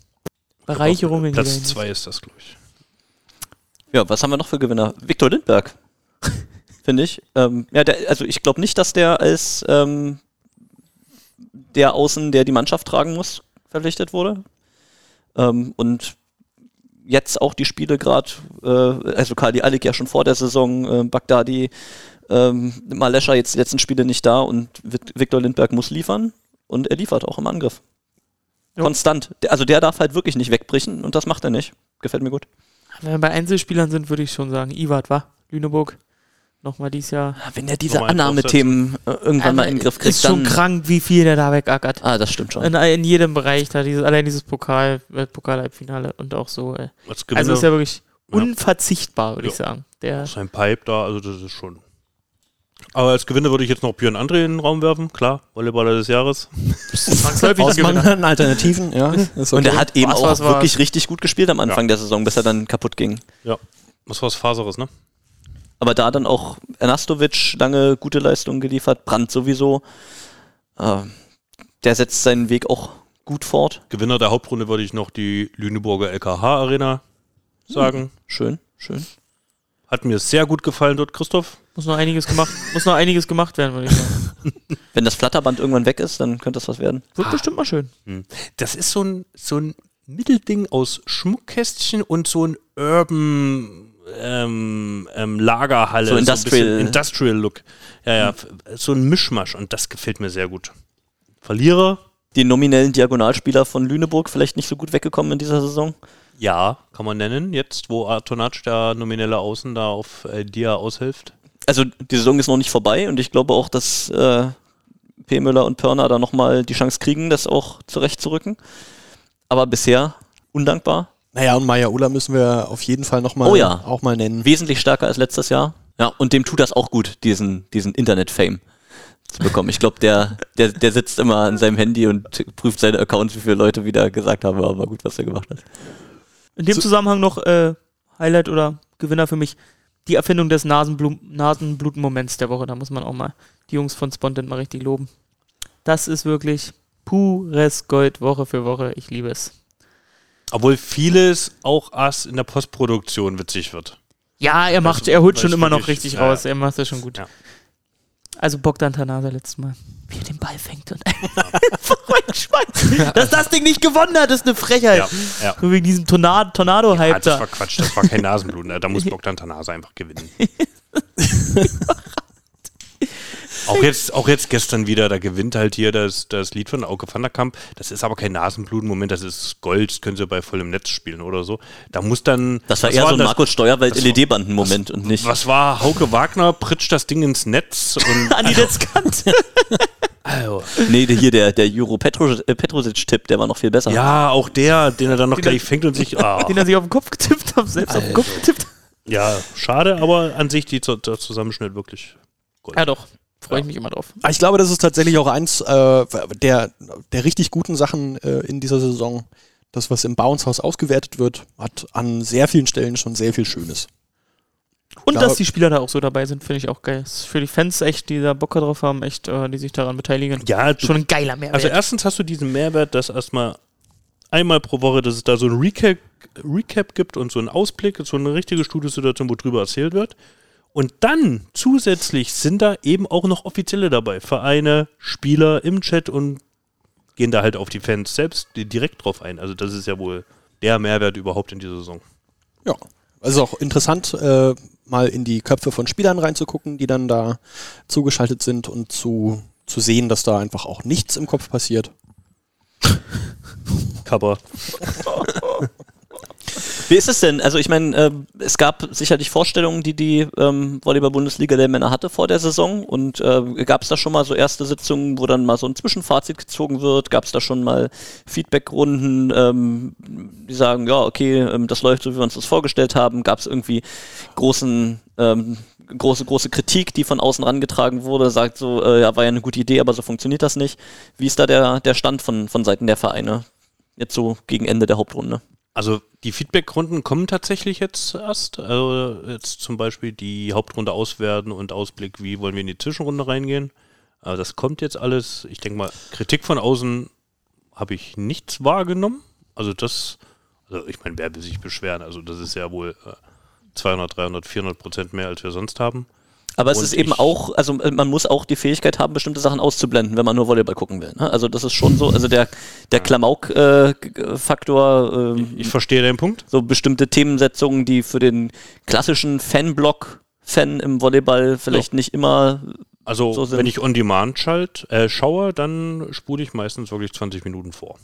Bereicherung in Platz jeder 2 ist das, glaube ich. Ja, was haben wir noch für Gewinner? Viktor Lindberg, [laughs] finde ich. Ähm, ja, der, also ich glaube nicht, dass der als ähm, der Außen, der die Mannschaft tragen muss, verpflichtet wurde. Ähm, und jetzt auch die Spiele gerade, äh, also Kali Alik ja schon vor der Saison, äh, Bagdadi, ähm, Malescha jetzt die letzten Spiele nicht da und Vik- Viktor Lindberg muss liefern und er liefert auch im Angriff. Ja. Konstant. Also der darf halt wirklich nicht wegbrechen und das macht er nicht. Gefällt mir gut. Wenn wir bei Einzelspielern sind, würde ich schon sagen, Iwart, war Lüneburg. Nochmal dieses Jahr. Wenn er diese Annahmethemen äh, irgendwann mal in den Griff kriegt, ist schon krank, wie viel der da wegackert. Ah, das stimmt schon. In, in jedem Bereich, da dieses, allein dieses Pokal, Weltpokal-Halbfinale und auch so. Äh. Als Gewinner, Also ist er wirklich Ja. unverzichtbar, würde ich Ja. sagen. Der, sein Pipe da, also das ist schon. Aber als Gewinner würde ich jetzt noch Björn André in den Raum werfen, klar, Volleyballer des Jahres. [laughs] Aus mangelnden Alternativen, ja. [laughs] Ist Und er okay. hat eben Was, auch was war- wirklich richtig gut gespielt am Anfang der Saison, bis er dann kaputt ging. Ja. Was was Faseres, ne? Aber da dann auch Ernastovic lange gute Leistungen geliefert, Brandt sowieso. Äh, der setzt seinen Weg auch gut fort. Gewinner der Hauptrunde würde ich noch die Lüneburger LKH Arena sagen. Schön, schön. Hat mir sehr gut gefallen dort, Christoph. Muss noch einiges gemacht, muss noch einiges gemacht werden, würde ich sagen. [laughs] Wenn das Flatterband irgendwann weg ist, dann könnte das was werden. Wird bestimmt mal schön. Das ist so ein, so ein Mittelding aus Schmuckkästchen und so ein Urban ähm, ähm, Lagerhalle. So ein Industrial. bisschen Industrial Look. Ja, ja, so ein Mischmasch und das gefällt mir sehr gut. Verlierer? Die nominellen Diagonalspieler von Lüneburg vielleicht nicht so gut weggekommen in dieser Saison. Ja, kann man nennen. Jetzt, wo Artonac, der nominelle Außen, da auf äh, Dia aushilft. Also die Saison ist noch nicht vorbei und ich glaube auch, dass äh, P. Müller und Pörner da nochmal die Chance kriegen, das auch zurechtzurücken. Aber bisher undankbar. Naja, und Maya Ulla müssen wir auf jeden Fall nochmal Oh ja. auch mal nennen. Wesentlich stärker als letztes Jahr. Ja, und dem tut das auch gut, diesen, diesen Internet-Fame zu bekommen. Ich glaube, der, der, der sitzt immer an seinem Handy und prüft seine Accounts, wie viele Leute wieder gesagt haben, aber gut, was er gemacht hat. In dem Zusammenhang noch äh, Highlight oder Gewinner für mich die Erfindung des Nasenbluten-Moments der Woche. Da muss man auch mal die Jungs von Spontent mal richtig loben. Das ist wirklich pures Gold Woche für Woche. Ich liebe es. Obwohl vieles auch erst in der Postproduktion witzig wird. Ja, er macht, er holt schon immer noch richtig ja, raus. ja. Er macht das schon gut. Ja. Also Bogdan Tanasa letztes Mal. Wie er den Ball fängt und. [laughs] Dass das Ding nicht gewonnen hat, ist eine Frechheit. Ja, ja. Nur wegen diesem Tornado- Ah, Tornado-Hype das da. war Quatsch, das war kein Nasenbluten. Da muss [laughs] Bogdan Tanase einfach gewinnen. [laughs] auch, jetzt, auch jetzt gestern wieder, da gewinnt halt hier das, das Lied von Auke van der Kamp. Das ist aber kein Nasenbluten-Moment, das ist Gold, das können sie bei vollem Netz spielen oder so. Da muss dann. Das war eher so ein? Markus war- E LED-Banden-Moment und nicht Was war Hauke Wagner, pritscht das Ding ins Netz und. [laughs] An die Netzkante. [laughs] Also, Nee, hier der, der Juro äh, Petrosic-Tipp, der war noch viel besser. ja, auch der, den er dann noch gleich fängt und sich. [laughs] Ah, den er sich auf den Kopf getippt hat, selbst auf den Kopf getippt. ja, schade, aber an sich die, der Zusammenschnitt wirklich. Gold. Ja, doch. Freue ich mich immer drauf. Aber Ich glaube, das ist tatsächlich auch eins äh, der, der richtig guten Sachen äh, in dieser Saison. Das, was im Bounce-Haus ausgewertet wird, hat an sehr vielen Stellen schon sehr viel Schönes. Und glaube- dass die Spieler da auch so dabei sind, finde ich auch geil. Ist für die Fans echt, die da Bock drauf haben, echt, äh, die sich daran beteiligen. Ja, Schon ein geiler Mehrwert. Also erstens hast du diesen Mehrwert, dass erstmal einmal pro Woche, dass es da so ein Recap, Recap gibt und so einen Ausblick, so eine richtige Studiosituation, wo drüber erzählt wird. Und dann zusätzlich sind da eben auch noch Offizielle dabei, Vereine, Spieler im Chat und gehen da halt auf die Fans selbst direkt drauf ein. Also das ist ja wohl der Mehrwert überhaupt in dieser Saison. Ja, also auch interessant, äh, mal in die Köpfe von Spielern reinzugucken, die dann da zugeschaltet sind und zu, zu sehen, dass da einfach auch nichts im Kopf passiert. Cover. [laughs] Wie ist es denn? Also ich meine, äh, es gab sicherlich Vorstellungen, die die ähm, Volleyball-Bundesliga der Männer hatte vor der Saison. Und äh, gab es da schon mal so erste Sitzungen, wo dann mal so ein Zwischenfazit gezogen wird? Gab es da schon mal Feedbackrunden, ähm, die sagen, ja, okay, ähm, das läuft so, wie wir uns das vorgestellt haben? Gab es irgendwie großen, ähm, große, große Kritik, die von außen rangetragen wurde, sagt so, äh, ja, war ja eine gute Idee, aber so funktioniert das nicht. Wie ist da der, der Stand von, von Seiten der Vereine? Jetzt so gegen Ende der Hauptrunde. Also die Feedback-Runden kommen tatsächlich jetzt erst. Also jetzt zum Beispiel die Hauptrunde auswerten und Ausblick, wie wollen wir in die Zwischenrunde reingehen. Aber das kommt jetzt alles. Ich denke mal, Kritik von außen habe ich nichts wahrgenommen. Also das, also ich meine, wer will sich beschweren? Also das ist ja wohl äh, 200, 300, 400 Prozent mehr, als wir sonst haben. Aber es Und ist eben ich- auch, also äh, man muss auch die Fähigkeit haben, bestimmte Sachen auszublenden, wenn man nur Volleyball gucken will. Ne? Also das ist schon so, also der, der Klamauk-Faktor, ähm, Ich verstehe deinen Punkt. so bestimmte Themensetzungen, die für den klassischen Fanblock-Fan im Volleyball vielleicht nicht immer Also, So sind- wenn ich on demand schalt, äh, schaue, dann spule ich meistens wirklich 20 Minuten vor.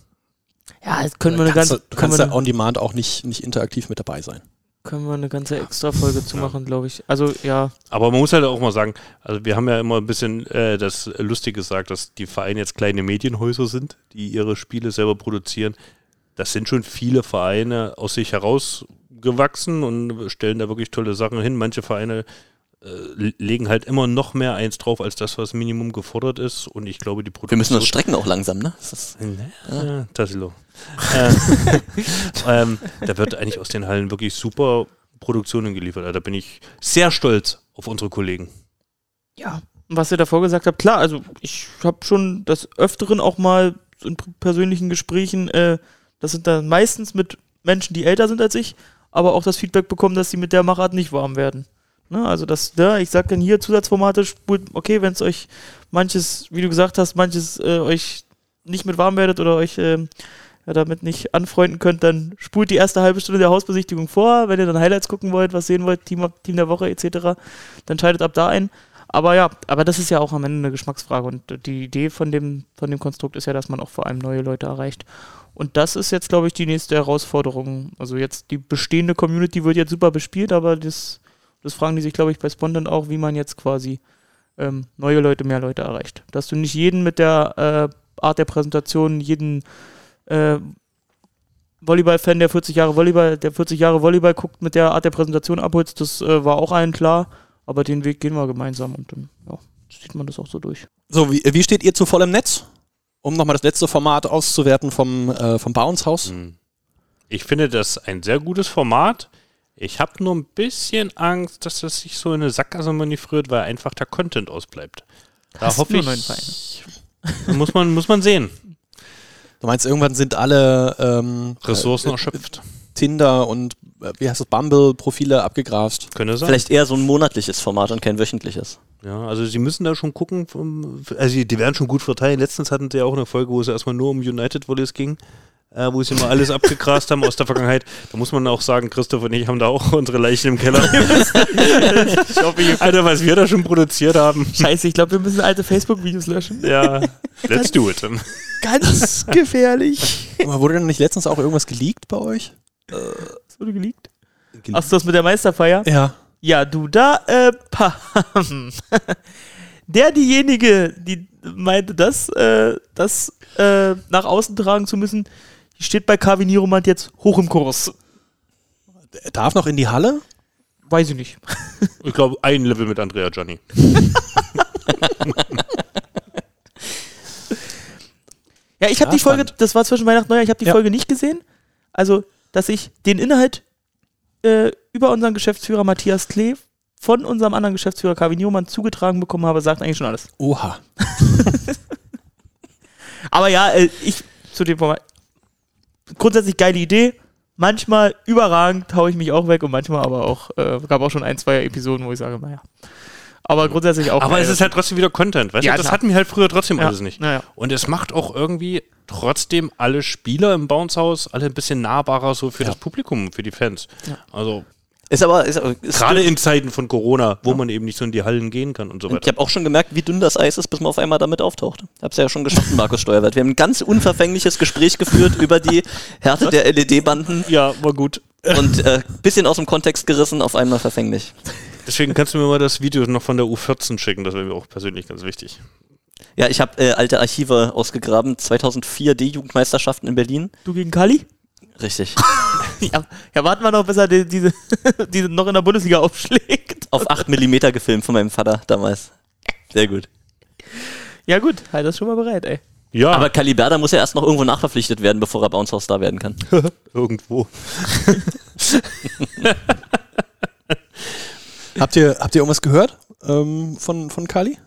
Ja, jetzt können wir eine ganze, du, kannst wir ja on demand auch nicht, nicht interaktiv mit dabei sein. Können wir eine ganze Extra-Folge zu machen, glaube ich. Also, ja. Aber man muss halt auch mal sagen, also wir haben ja immer ein bisschen äh, das Lustige gesagt, dass die Vereine jetzt kleine Medienhäuser sind, die ihre Spiele selber produzieren. Das sind schon viele Vereine aus sich herausgewachsen und stellen da wirklich tolle Sachen hin. Manche Vereine legen halt immer noch mehr eins drauf, als das, was Minimum gefordert ist. Und ich glaube, die Produktion... Wir müssen uns strecken auch langsam, ne? Das ist, Ja, Tassilo. [laughs] äh, [laughs] ähm, da wird eigentlich aus den Hallen wirklich super Produktionen geliefert. Also Da bin ich sehr stolz auf unsere Kollegen. Ja. Was ihr davor gesagt habt, klar, also ich habe schon des Öfteren auch mal in persönlichen Gesprächen, äh, das sind dann meistens mit Menschen, die älter sind als ich, aber auch das Feedback bekommen, dass sie mit der Machart nicht warm werden. Ne? Also das, ja, ich sag dann hier Zusatzformate, spult, okay, wenn es euch manches, wie du gesagt hast, manches äh, euch nicht mit warm werdet oder euch ähm, ja, damit nicht anfreunden könnt, dann spult die erste halbe Stunde der Hausbesichtigung vor. Wenn ihr dann Highlights gucken wollt, was sehen wollt, Team, Team der Woche etc., dann schaltet ab da ein. Aber ja, aber das ist ja auch am Ende eine Geschmacksfrage und die Idee von dem, von dem Konstrukt ist ja, dass man auch vor allem neue Leute erreicht. Und das ist jetzt, glaube ich, die nächste Herausforderung. Also jetzt die bestehende Community wird jetzt super bespielt, aber das, das fragen die sich, glaube ich, bei Spontan auch, wie man jetzt quasi ähm, neue Leute, mehr Leute erreicht. Dass du nicht jeden mit der äh, Art der Präsentation, jeden äh, Volleyball-Fan, der 40 Jahre Volleyball, der 40 Jahre Volleyball guckt, mit der Art der Präsentation abholst, das äh, war auch allen klar. Aber den Weg gehen wir gemeinsam und dann ja, zieht man das auch so durch. So, wie, wie steht ihr zu vollem Netz? Um nochmal das letzte Format auszuwerten vom, äh, vom Bounce-Haus. Hm. Ich finde das ein sehr gutes Format. Ich habe nur ein bisschen Angst, dass das sich so in eine Sackgasse manövriert, weil einfach der Content ausbleibt. Da Hast hoffe nur ich. [laughs] muss, man, muss man sehen. Du meinst, irgendwann sind alle ähm, Ressourcen äh, erschöpft. Tinder und äh, wie heißt das, Bumble-Profile abgegrast. Könnte sein. vielleicht eher so ein monatliches Format und kein wöchentliches. Ja, also sie müssen da schon gucken, vom- also die- die werden schon gut verteilen. Letztens hatten sie ja auch eine Folge, wo es erstmal nur um United Volleys ging, äh, wo sie mal alles abgegrast haben aus der Vergangenheit. Da muss man auch sagen, Christoph und ich haben da auch [laughs] unsere Leichen im Keller. [laughs] Ich hoffe, ihr Alter, was wir da schon produziert haben. Scheiße, ich glaube, wir müssen alte Facebook-Videos löschen. Ja, [laughs] let's do it. Ganz gefährlich. Aber wurde denn nicht letztens auch irgendwas geleakt bei euch? Das wurde geleakt. Hast du das mit der Meisterfeier? Ja. Ja, du da, äh, pam. Der, diejenige, die meinte, das, äh, das äh, nach außen tragen zu müssen, die steht bei Kavi Niromant jetzt hoch im Kurs. Er darf noch in die Halle? Weiß ich nicht. [laughs] Ich glaube, ein Level mit Andrea Gianni. [laughs] Ja, ich habe Ja, die Folge, spannend. das war zwischen Weihnachten und Neujahr, ich habe die Ja. Folge nicht gesehen. Also, dass ich den Inhalt äh, über unseren Geschäftsführer Matthias Klee von unserem anderen Geschäftsführer Kavi Niermann zugetragen bekommen habe, sagt eigentlich schon alles. Oha. [laughs] Aber ja, äh, ich zu dem Format. Grundsätzlich geile Idee. Manchmal überragend haue ich mich auch weg und manchmal aber auch, äh, gab auch schon ein, zwei Episoden, wo ich sage, naja. Aber grundsätzlich auch. Aber geil. es ist halt trotzdem wieder Content, weißt Ja, du? Das klar. hatten wir halt früher trotzdem Ja, alles nicht. naja. Und es macht auch irgendwie trotzdem alle Spieler im Bounce-Haus alle ein bisschen nahbarer so für Ja. das Publikum, für die Fans. Ja. Also Ist aber, ist, ist gerade in Zeiten von Corona, wo man eben nicht so in die Hallen gehen kann und so Ich weiter. habe auch schon gemerkt, wie dünn das Eis ist, bis man auf einmal damit auftaucht. Hab's ja schon geschafft, Markus Steuerwert. Wir haben ein ganz unverfängliches Gespräch geführt über die Härte der LED-Banden Ja, war gut. und äh, bisschen aus dem Kontext gerissen, auf einmal verfänglich. Deswegen kannst du mir mal das Video noch von der U14 schicken, das wäre mir auch persönlich ganz wichtig. Ja, ich habe äh, alte Archive ausgegraben. 2004 D-Jugendmeisterschaften in Berlin. Du gegen Kali? Richtig. [laughs] [laughs] Ja, ja warten wir noch, bis er die, diese, [laughs] diese noch in der Bundesliga aufschlägt. Auf 8 mm gefilmt von meinem Vater damals. Sehr gut. Ja, gut, halt das schon mal bereit, ey. Ja, Aber Caliberda muss ja erst noch irgendwo nachverpflichtet werden, bevor er Bounce House Star werden kann. [laughs] irgendwo. Habt ihr, habt ihr irgendwas gehört ähm, von, von Kali?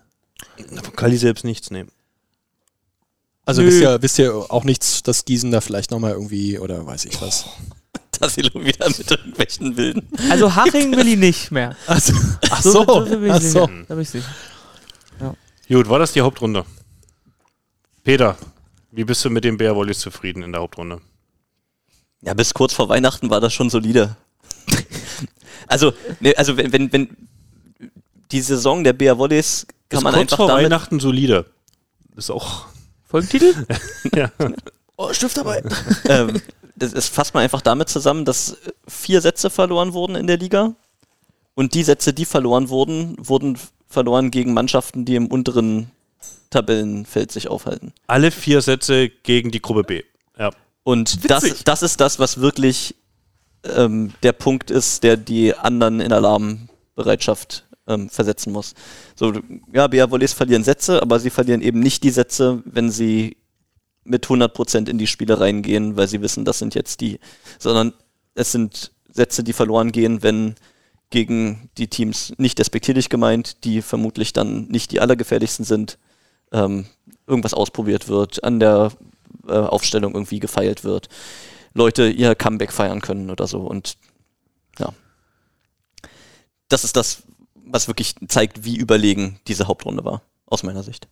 Von Kali selbst nichts nehmen. Also Nö. wisst ihr, wisst ihr auch nichts, dass Gießen da vielleicht nochmal irgendwie oder weiß ich was. Tassilo wieder mit irgendwelchen Wilden. Also Haching will ich nicht mehr. Also, ach so, ach so. Da bin ich sicher. Gut, war das die Hauptrunde? Peter, wie bist du mit den Bear Wallis zufrieden in der Hauptrunde? Ja, bis kurz vor Weihnachten war das schon solide. [laughs] also, ne, also wenn, wenn, wenn die Saison der Bea Volleys kann Ist man kurz einfach vor damit, Weihnachten solide. Ist auch. Folgentitel? [laughs] Ja. Oh, Stiftarbeit. ähm, das, das fasst man einfach damit zusammen, dass vier Sätze verloren wurden in der Liga. Und die Sätze, die verloren wurden, wurden verloren gegen Mannschaften, die im unteren Tabellenfeld sich aufhalten. Alle vier Sätze gegen die Gruppe B. Ja. Und das, das ist das, was wirklich ähm, der Punkt ist, der die anderen in Alarmbereitschaft ähm, versetzen muss. So, ja, Bea Volleys verlieren Sätze, aber sie verlieren eben nicht die Sätze, wenn sie mit 100% in die Spiele reingehen, weil sie wissen, das sind jetzt die, sondern es sind Sätze, die verloren gehen, wenn gegen die Teams nicht despektierlich gemeint, die vermutlich dann nicht die allergefährlichsten sind, ähm, irgendwas ausprobiert wird, an der äh, Aufstellung irgendwie gefeilt wird, Leute ihr Comeback feiern können oder so und ja. Das ist das, was wirklich zeigt, wie überlegen diese Hauptrunde war, aus meiner Sicht.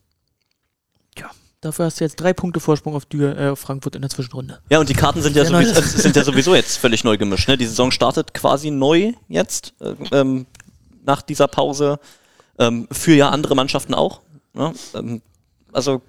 Dafür hast du jetzt drei Punkte Vorsprung auf, Dür, äh, auf Frankfurt in der Zwischenrunde. Ja, und die Karten sind ja, sowieso, äh, sind ja sowieso jetzt völlig neu gemischt. Ne? Die Saison startet quasi neu jetzt, äh, ähm, nach dieser Pause, ähm, für ja andere Mannschaften auch. Ne? Ähm, also,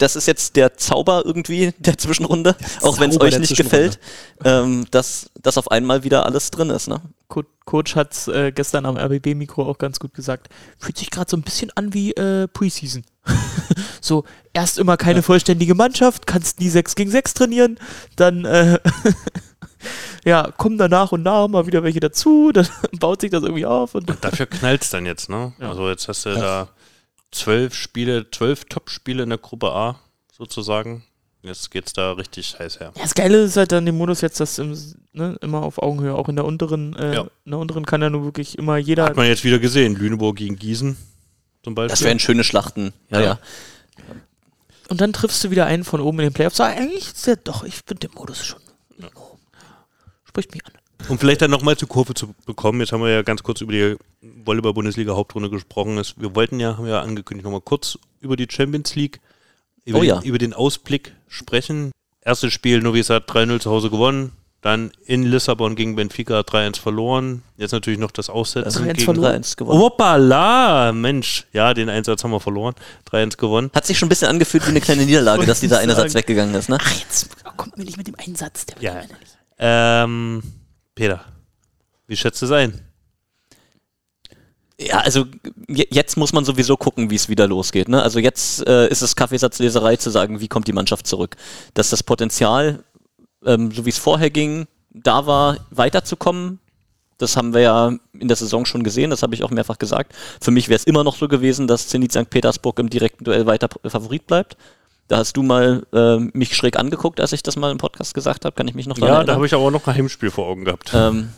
das ist jetzt der Zauber irgendwie der Zwischenrunde, auch wenn es euch der nicht gefällt, ähm, dass, dass auf einmal wieder alles drin ist. Ne? Co Coach hat es äh, gestern am RBB-Mikro auch ganz gut gesagt. Fühlt sich gerade so ein bisschen an wie äh, Preseason. [laughs] so, erst immer keine vollständige Mannschaft, kannst nie 6 gegen 6 trainieren, dann äh, [laughs] ja, kommen da nach und nach mal wieder welche dazu, [laughs] dann baut sich das irgendwie auf und Dafür knallt es dann jetzt, ne? Ja. Also jetzt hast du da zwölf Spiele, zwölf Top-Spiele in der Gruppe A sozusagen. Jetzt geht's da richtig heiß her. Ja, das Geile ist halt dann im Modus jetzt, dass im, ne, immer auf Augenhöhe, auch in der unteren, äh, Ja. in der unteren kann ja nur wirklich immer jeder. Hat man jetzt wieder gesehen. Lüneburg gegen Gießen zum Beispiel. Das wären schöne Schlachten. Ja, Ja. ja. Und dann triffst du wieder einen von oben in den Playoffs. Sag, eigentlich ist der doch, ich finde den Modus schon. Oh, spricht mich an. Um vielleicht dann nochmal zur Kurve zu bekommen, jetzt haben wir ja ganz kurz über die Volleyball-Bundesliga-Hauptrunde gesprochen. Es- Wir wollten ja, haben ja angekündigt, nochmal kurz über die Champions League, über, Oh ja. den, über den Ausblick sprechen. Erstes Spiel, Novi Sad 3-0 zu Hause gewonnen, dann in Lissabon gegen Benfica 3-1 verloren. Jetzt natürlich noch das Aussetzen 3-1 gegen... verloren. 3-1 gewonnen. Hoppala, Mensch, ja, den Einsatz haben wir verloren. 3-1 gewonnen. Hat sich schon ein bisschen angefühlt wie eine kleine Niederlage, [laughs] dass dieser eine Satz sagen. weggegangen ist, ne? Ach, jetzt kommt mir nicht mit dem Einsatz. Der Ja. Ähm, Peter, wie schätzt du es ein? Ja, also je- jetzt muss man sowieso gucken, wie es wieder losgeht. Ne? Also jetzt äh, ist es Kaffeesatzleserei zu sagen, wie kommt die Mannschaft zurück. Dass das Potenzial, ähm, so wie es vorher ging, da war, weiterzukommen. Das haben wir ja in der Saison schon gesehen, das habe ich auch mehrfach gesagt. Für mich wäre es immer noch so gewesen, dass Zenit St. Petersburg im direkten Duell weiter Favorit bleibt. Da hast du mal äh, mich schräg angeguckt, als ich das mal im Podcast gesagt habe, kann ich mich noch dran Ja, da erinnern. habe ich aber noch ein Heimspiel vor Augen gehabt. Ähm,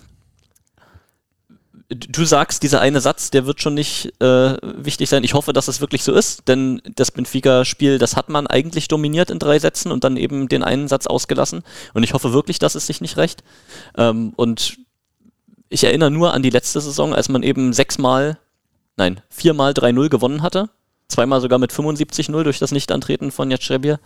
du sagst, dieser eine Satz, der wird schon nicht äh, wichtig sein. Ich hoffe, dass es wirklich so ist, denn das Benfica-Spiel, das hat man eigentlich dominiert in drei Sätzen und dann eben den einen Satz ausgelassen. Und ich hoffe wirklich, dass es sich nicht rächt. Ähm, und ich erinnere nur an die letzte Saison, als man eben sechsmal, nein, viermal 3-0 gewonnen hatte. Zweimal sogar mit 75-0 durch das Nichtantreten von Jatschrebir.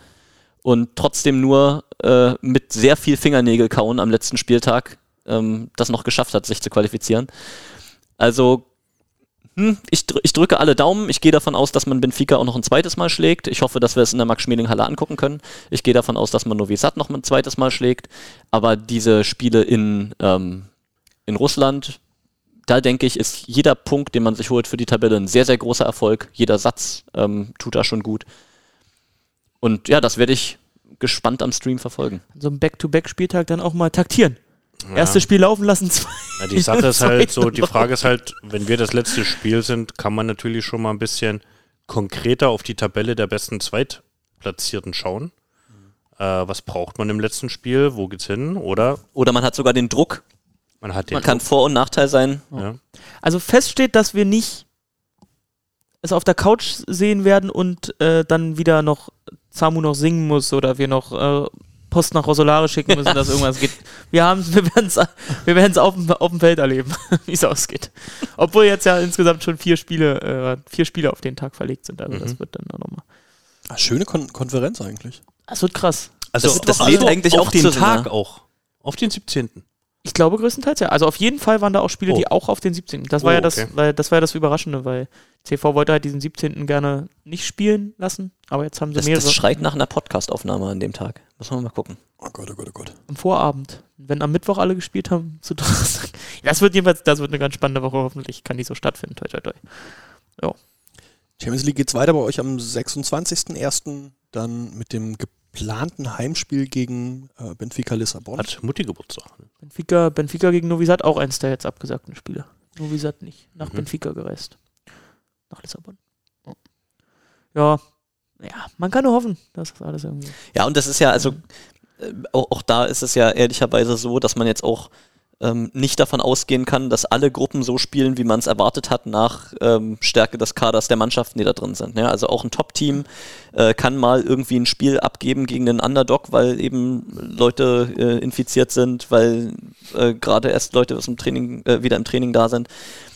Und trotzdem nur äh, mit sehr viel Fingernägel kauen am letzten Spieltag ähm, das noch geschafft hat, sich zu qualifizieren. Also, hm, ich, dr ich drücke alle Daumen. Ich gehe davon aus, dass man Benfica auch noch ein zweites Mal schlägt. Ich hoffe, dass wir es in der Max-Schmeling-Halle angucken können. Ich gehe davon aus, dass man Novi Sad noch ein zweites Mal schlägt. Aber diese Spiele in, ähm, in Russland, da denke ich, ist jeder Punkt, den man sich holt für die Tabelle, ein sehr, sehr großer Erfolg. Jeder Satz ähm, tut da schon gut. Und ja, das werde ich gespannt am Stream verfolgen. So ein Back-to-Back-Spieltag dann auch mal taktieren. Erstes Spiel laufen lassen, [laughs] zwei. Ja, die Sache ist [laughs] halt so, die Frage ist halt, wenn wir das letzte Spiel sind, kann man natürlich schon mal ein bisschen konkreter auf die Tabelle der besten Zweitplatzierten schauen. Äh, was braucht man im letzten Spiel? Wo geht's hin? Oder Oder man hat sogar den Druck. Man hat den Man kann Vor- und Nachteil sein. ja. Also fest steht, dass wir nicht es auf der Couch sehen werden und äh, dann wieder noch Samu noch singen muss oder wir noch äh, Post nach Rosolare schicken müssen, dass irgendwas geht. Wir wir werden es, wir werden's auf, dem- auf dem Feld erleben, [laughs] wie es ausgeht. Obwohl jetzt ja insgesamt schon vier Spiele, äh, vier Spiele auf den Tag verlegt sind. Also das wird dann auch nochmal. Ah, schöne Kon Konferenz eigentlich. Das wird krass. Also Das- das auf- lädt eigentlich auf auch den Tag ja. auch. Auf den 17. Ich glaube größtenteils ja. Also auf jeden Fall waren da auch Spiele, Oh. die auch auf den 17. Das war Oh, ja das, okay. weil, das war ja das Überraschende, weil CV wollte halt diesen 17. gerne nicht spielen lassen, aber jetzt haben sie Das, mehrere das schreit nach einer Podcastaufnahme an dem Tag. Muss man mal gucken. Oh Gott, oh Gott, oh Gott. am Vorabend. Wenn am Mittwoch alle gespielt haben, zu Donnerstag. [laughs] Das wird jedenfalls, das wird eine ganz spannende Woche, hoffentlich kann die so stattfinden. Toi, toi, toi. Champions League geht's weiter bei euch am 26.01. Dann mit dem geplanten Heimspiel gegen äh, Benfica Lissabon. Hat Mutti Geburtstag. Benfica, Benfica gegen Novi Sad, auch eins der jetzt abgesagten Spiele. Novi Sad nicht. Nach Mhm. Benfica gereist. Nach Lissabon. Ja. Ja, man kann nur hoffen, dass das alles irgendwie. Ja, und das ist ja, also äh, auch, auch da ist es ja ehrlicherweise so, dass man jetzt auch ähm, nicht davon ausgehen kann, dass alle Gruppen so spielen, wie man es erwartet hat, nach ähm, Stärke des Kaders der Mannschaften, die da drin sind. Ja, also auch ein Top-Team äh, kann mal irgendwie ein Spiel abgeben gegen den Underdog, weil eben Leute äh, infiziert sind, weil äh, gerade erst Leute aus dem Training, äh, wieder im Training da sind.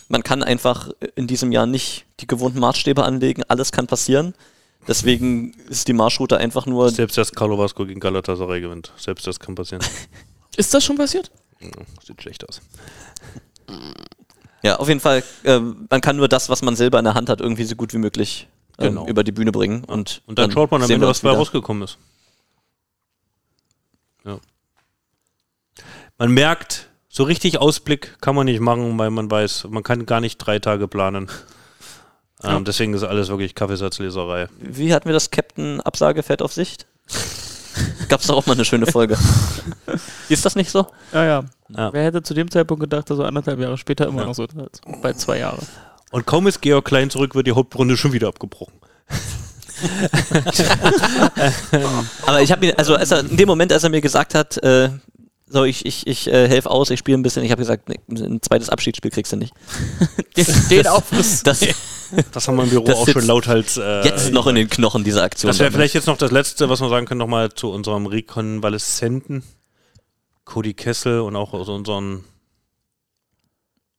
Man kann einfach in diesem Jahr nicht die gewohnten Maßstäbe anlegen, alles kann passieren. Deswegen ist die Marschroute einfach nur Selbst das Carlo Vasco gegen Galatasaray gewinnt. Selbst das kann passieren. [laughs] Ist das schon passiert? Ja, Sieht schlecht aus. Ja, auf jeden Fall, ähm, man kann nur das, was man selber in der Hand hat, irgendwie so gut wie möglich ähm, Genau. über die Bühne bringen. Und, Und dann, schaut man am Ende, was dabei rausgekommen ist. Ja. Man merkt, so richtig Ausblick kann man nicht machen, weil man weiß, man kann gar nicht drei Tage planen. Ähm, deswegen ist alles wirklich Kaffeesatzleserei. Wie hatten wir das Captain Absage auf Sicht? Gab's doch auch mal eine schöne Folge. [laughs] Ist das nicht so? Ja, ja. Ja. Wer hätte zu dem Zeitpunkt gedacht, dass er anderthalb Jahre später immer Ja. noch so ist? Bei zwei Jahren. Und kaum ist Georg Klein zurück, wird die Hauptrunde schon wieder abgebrochen. [laughs] Aber ich habe mir, also als er, in dem Moment, als er mir gesagt hat, äh, so ich, ich, ich äh, helfe aus, ich spiele ein bisschen, ich habe gesagt, nee, ein zweites Abschiedsspiel kriegst du nicht. [laughs] Den, den Aufriss. Das Das haben wir im Büro Das auch schon lauthals. Äh, jetzt noch in den Knochen, diese Aktion. Das wäre vielleicht jetzt noch das Letzte, was wir sagen können, nochmal zu unserem Rekonvaleszenten. Cody Kessel und auch aus unseren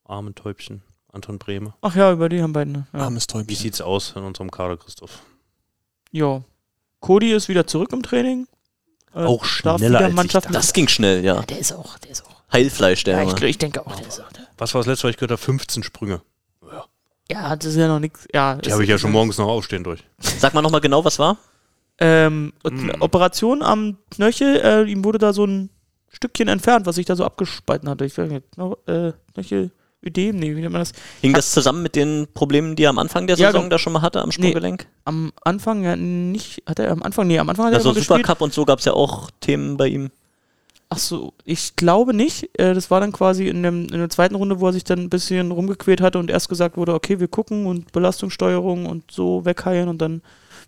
armen Täubchen, Anton Brehme. Ach ja, über die haben beide. Ja. Armes Wie Täubchen. sieht's aus in unserem Kader, Christoph? ja. Cody ist wieder zurück im Training. Äh, Auch schneller als ich Das ging schnell, ja. Der ist auch, der ist auch. Heilfleisch, der Ja, ich, ich denke auch, der ist auch. Der. Was war das letzte, was ich gehört habe? 15 Sprünge. Ja, das ist ja noch nichts. Ja, Die habe ich ja schon morgens noch aufstehen durch. Sag mal nochmal genau, was war? Ähm, Mm. Operation am Knöchel, äh, ihm wurde da so ein Stückchen entfernt, was sich da so abgespalten hatte. Ich weiß nicht, noch, äh, Knöchel, Ödem, nee, wie nennt man das? Hing das zusammen mit den Problemen, die er am Anfang der Ja, Saison genau. da schon mal hatte am Sprunggelenk? Am Anfang ja nicht, hat er am Anfang, nee, am Anfang hat er Also immer gespielt. Supercup und so gab es ja auch Themen bei ihm. Ach so, ich glaube nicht. Äh, das war dann quasi in, dem, in der zweiten Runde, wo er sich dann ein bisschen rumgequält hatte und erst gesagt wurde, okay, wir gucken und Belastungssteuerung und so wegheilen und dann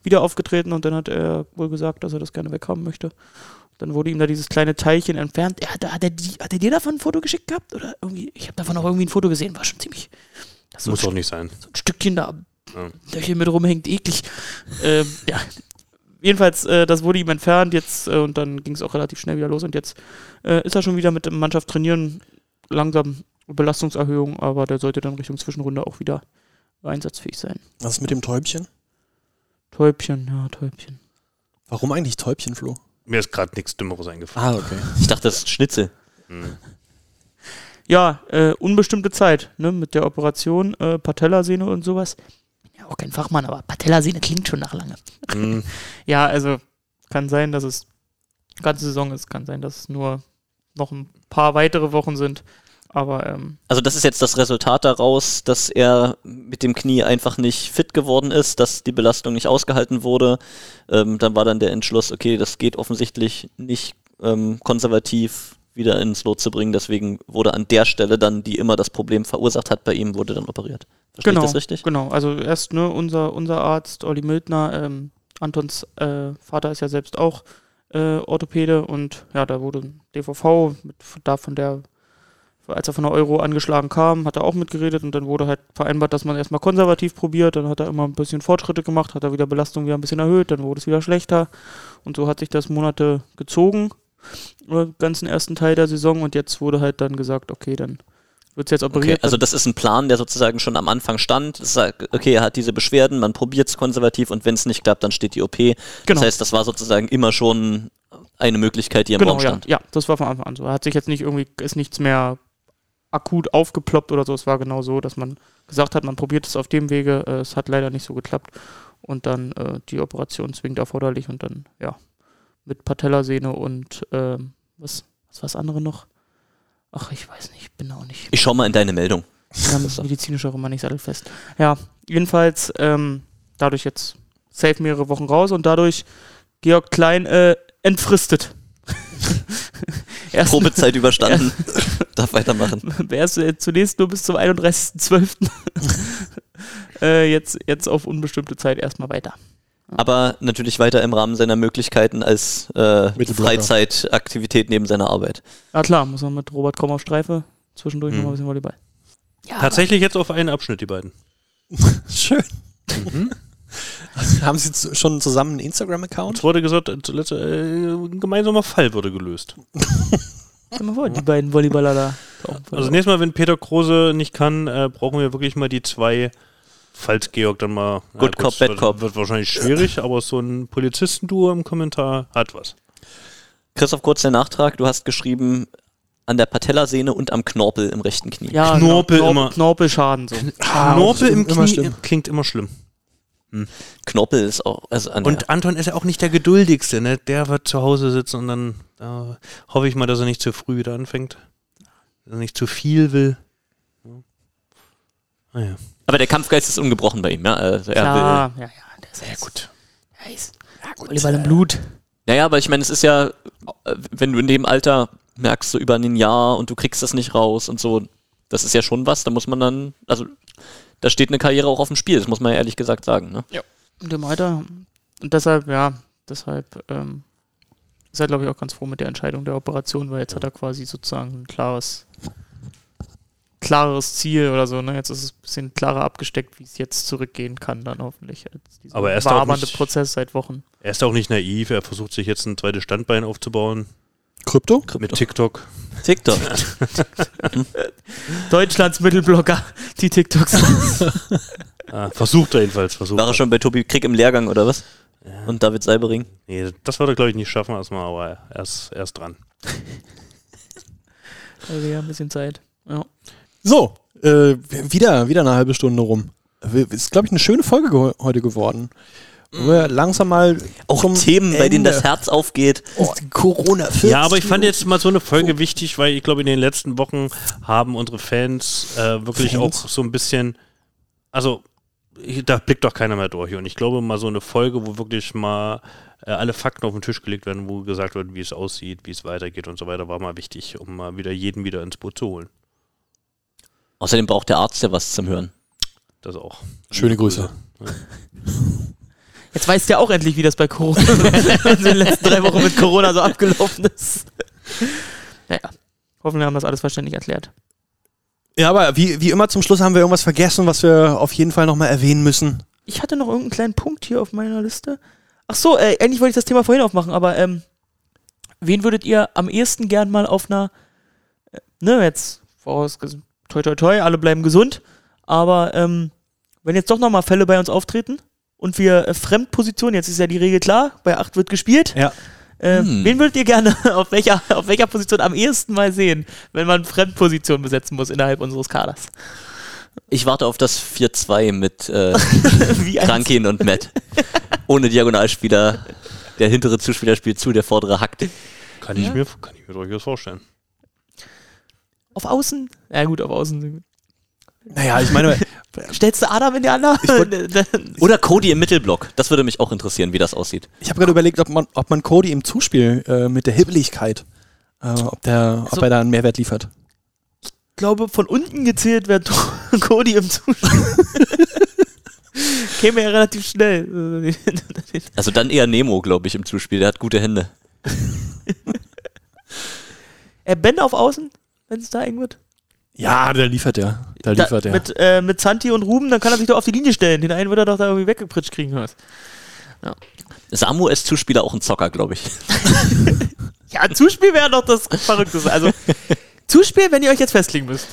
wieder aufgetreten und dann hat er wohl gesagt, dass er das gerne weghaben möchte. Dann wurde ihm da dieses kleine Teilchen entfernt. Ja, da, hat, er die, hat er dir davon ein Foto geschickt gehabt? Oder irgendwie, ich habe davon auch irgendwie ein Foto gesehen, war schon ziemlich. Das Muss auch nicht sein. so ein Stückchen da Ja. Löchchen mit rumhängt, eklig. ähm, ja. Jedenfalls, äh, das wurde ihm entfernt jetzt äh, und dann ging es auch relativ schnell wieder los und jetzt äh, ist er schon wieder mit der Mannschaft trainieren. Langsam Belastungserhöhung, aber der sollte dann Richtung Zwischenrunde auch wieder einsatzfähig sein. Was ist mit dem Täubchen? Täubchen, ja, Täubchen. Warum eigentlich Täubchen, Flo? Mir ist gerade nichts Dümmeres eingefallen. Ah, okay. Ich dachte, das ist Schnitzel. Hm. Ja, äh, unbestimmte Zeit, ne, mit der Operation, äh, Patellasehne und sowas. Ja, auch kein Fachmann, aber Patellasehne klingt schon nach lange. Hm. [laughs] Ja, also kann sein, dass es ganze Saison ist, kann sein, dass es nur noch ein paar weitere Wochen sind. Aber ähm, Also das ist jetzt das Resultat daraus, dass er mit dem Knie einfach nicht fit geworden ist, dass die Belastung nicht ausgehalten wurde. Ähm, dann war dann der Entschluss, okay, das geht offensichtlich nicht ähm, konservativ wieder ins Lot zu bringen. Deswegen wurde an der Stelle dann, die immer das Problem verursacht hat bei ihm, wurde dann operiert. Verstehe genau, ich das richtig? genau. Also erst ne, unser, unser Arzt, Olli Mildner, ähm, Antons äh, Vater ist ja selbst auch äh, Orthopäde und ja, da wurde ein DVV mit, da von der, als er von der Euro angeschlagen kam, hat er auch mitgeredet und dann wurde halt vereinbart, dass man erstmal konservativ probiert, dann hat er immer ein bisschen Fortschritte gemacht, hat er wieder Belastung wieder ein bisschen erhöht, dann wurde es wieder schlechter und so hat sich das Monate gezogen Oder ganzen ersten Teil der Saison und jetzt wurde halt dann gesagt, okay, dann wird es jetzt Okay, operiert. also das ist ein Plan, der sozusagen schon am Anfang stand. Sagt, okay, er hat diese Beschwerden, man probiert es konservativ und wenn es nicht klappt, dann steht die OP. Genau. Das heißt, das war sozusagen immer schon eine Möglichkeit, die im genau, Raum ja, stand. ja, das war von Anfang an so. Er hat sich jetzt nicht irgendwie, ist nichts mehr akut aufgeploppt oder so. Es war genau so, dass man gesagt hat, man probiert es auf dem Wege. Äh, es hat leider nicht so geklappt. Und dann äh, die Operation zwingend erforderlich und dann, ja, mit Patellasehne und ähm, was, was war das andere noch? Ach, ich weiß nicht, ich bin auch nicht Ich schau mal in deine Meldung. ganz [laughs] medizinisch auch immer nicht sattelfest. Ja, jedenfalls ähm, dadurch jetzt safe mehrere Wochen raus und dadurch Georg Klein äh, entfristet. [laughs] Probezeit überstanden. [laughs] [laughs] Darf weitermachen. erst äh, zunächst nur bis zum 31.12. äh, jetzt, jetzt auf unbestimmte Zeit erstmal weiter. Aber natürlich weiter im Rahmen seiner Möglichkeiten als äh. Freizeitaktivität neben seiner Arbeit. Ja klar, muss man mit Robert Komm auf Streife zwischendurch Mhm. noch mal ein bisschen Volleyball. Ja, Tatsächlich jetzt auf einen Abschnitt, die beiden. Schön. [laughs] Also, haben Sie schon zusammen einen Instagram-Account? Es wurde gesagt, äh, äh, ein gemeinsamer Fall wurde gelöst. Vor, die beiden Volleyballer da. [laughs] Also nächstes Mal, wenn Peter Krose nicht kann, äh, brauchen wir wirklich mal die zwei, falls Georg dann mal... Good Cop, Bad wird, Cop. Wird wahrscheinlich schwierig, [laughs] aber so ein Polizistenduo im Kommentar hat was. Christoph, kurz der Nachtrag. Du hast geschrieben, an der Patellasehne und am Knorpel im rechten Knie. ja, Knorpel Knorpel, immer. Knorpelschaden so. Knorpel im immer Knie schlimm. klingt immer schlimm. Knorpel ist auch, also an Und Anton ist ja auch nicht der geduldigste, ne? Der wird zu Hause sitzen und dann äh, hoffe ich mal, dass er nicht zu früh wieder anfängt. Dass er nicht zu viel will. Ja. Naja. aber der Kampfgeist ist ungebrochen bei ihm, ja. Also er will, Klar, ja, ja, der ist Sehr gut. Ja, ist Volleyball im Blut. Naja, aber ich meine, es ist ja, äh, wenn du in dem Alter merkst, so über ein Jahr und du kriegst das nicht raus und so, das ist ja schon was, da muss man dann, also da steht eine Karriere auch auf dem Spiel, das muss man ja ehrlich gesagt sagen. Ne? in dem Alter. Und deshalb, ja, deshalb ähm, ist er, glaube ich, auch ganz froh mit der Entscheidung der Operation, weil jetzt hat er quasi sozusagen ein klares, klares Ziel oder so. Ne? Jetzt ist es ein bisschen klarer abgesteckt, wie es jetzt zurückgehen kann, dann hoffentlich. Als dieser Aber er ist auch nicht- Prozess seit Wochen. Er ist auch nicht naiv, er versucht sich jetzt ein zweites Standbein aufzubauen Krypto? mit TikTok. TikTok. [laughs] Deutschlands Mittelblocker, die TikToks. [laughs] Ah, versucht er jedenfalls, versucht War er schon bei Tobi Krieg im Lehrgang oder was? Und David Seibering? Nee, das wird er, glaube ich, nicht schaffen erstmal, aber er ist, er ist dran. [laughs] also ja, ein bisschen Zeit. Ja. So, äh, wieder, wieder eine halbe Stunde rum. Ist, glaube ich, eine schöne Folge ge heute geworden. Wir langsam mal Auch Themen, bei denen Ende- das Herz aufgeht. Oh, Corona 40 Ja, aber ich fand jetzt mal so eine Folge wichtig, weil ich glaube, in den letzten Wochen haben unsere Fans äh, wirklich Fans? auch so ein bisschen, also da blickt doch keiner mehr durch. Und ich glaube mal so eine Folge, wo wirklich mal äh, alle Fakten auf den Tisch gelegt werden, wo gesagt wird, wie es aussieht, wie es weitergeht und so weiter, war mal wichtig, um mal wieder jeden wieder ins Boot zu holen. Außerdem braucht der Arzt ja was zum Hören. Das auch. Schöne Grüße. [laughs] Jetzt weißt du ja auch endlich, wie das bei Corona [laughs] in den letzten drei Wochen mit Corona so abgelaufen ist. Naja, hoffen wir haben das alles verständlich erklärt. Ja, aber wie, wie immer zum Schluss haben wir irgendwas vergessen, was wir auf jeden Fall nochmal erwähnen müssen. Ich hatte noch irgendeinen kleinen Punkt hier auf meiner Liste. Ach so, äh, eigentlich wollte ich das Thema vorhin aufmachen, aber ähm, wen würdet ihr am ehesten gern mal auf einer, äh, ne, jetzt vorausges toi toi toi, alle bleiben gesund, aber ähm, wenn jetzt doch nochmal Fälle bei uns auftreten und wir äh, Fremdpositionen, jetzt ist ja die Regel klar, bei 8 wird gespielt. Ja. Äh, Hm. Wen würdet ihr gerne [laughs] auf welcher, auf welcher Position am ehesten mal sehen, wenn man Fremdpositionen besetzen muss innerhalb unseres Kaders? Ich warte auf das 4-2 mit äh, [laughs] Krankin und Matt. Ohne Diagonalspieler. Der hintere Zuspieler spielt zu, der vordere hackt. Kann, ich mir, kann ich mir durchaus vorstellen. auf Außen? Ja gut, auf Außen. Naja, ich meine, Stellst du Adam in die andere? [laughs] Oder Cody im Mittelblock. Das würde mich auch interessieren, wie das aussieht. ich habe gerade überlegt, ob man, ob man Cody im Zuspiel äh, mit der Hibbeligkeit, äh, ob, der, ob Also- er da einen Mehrwert liefert. Ich glaube, von unten gezählt wäre [laughs] Cody im Zuspiel. [laughs] Käme ja relativ schnell. Also dann eher Nemo, glaube ich, im Zuspiel. Der hat gute Hände. äh, Ben auf Außen, wenn es da eng wird. Ja, der liefert ja. Der Da, liefert ja. mit, äh, mit Santi und Ruben, dann kann er sich doch auf die Linie stellen. Den einen wird er doch da irgendwie weggepritscht kriegen. Was. Samu ist Zuspieler auch ein Zocker, glaube ich. [laughs] Ja, Zuspiel wäre doch das Verrückteste. Also, Zuspiel, wenn ihr euch jetzt festlegen müsst.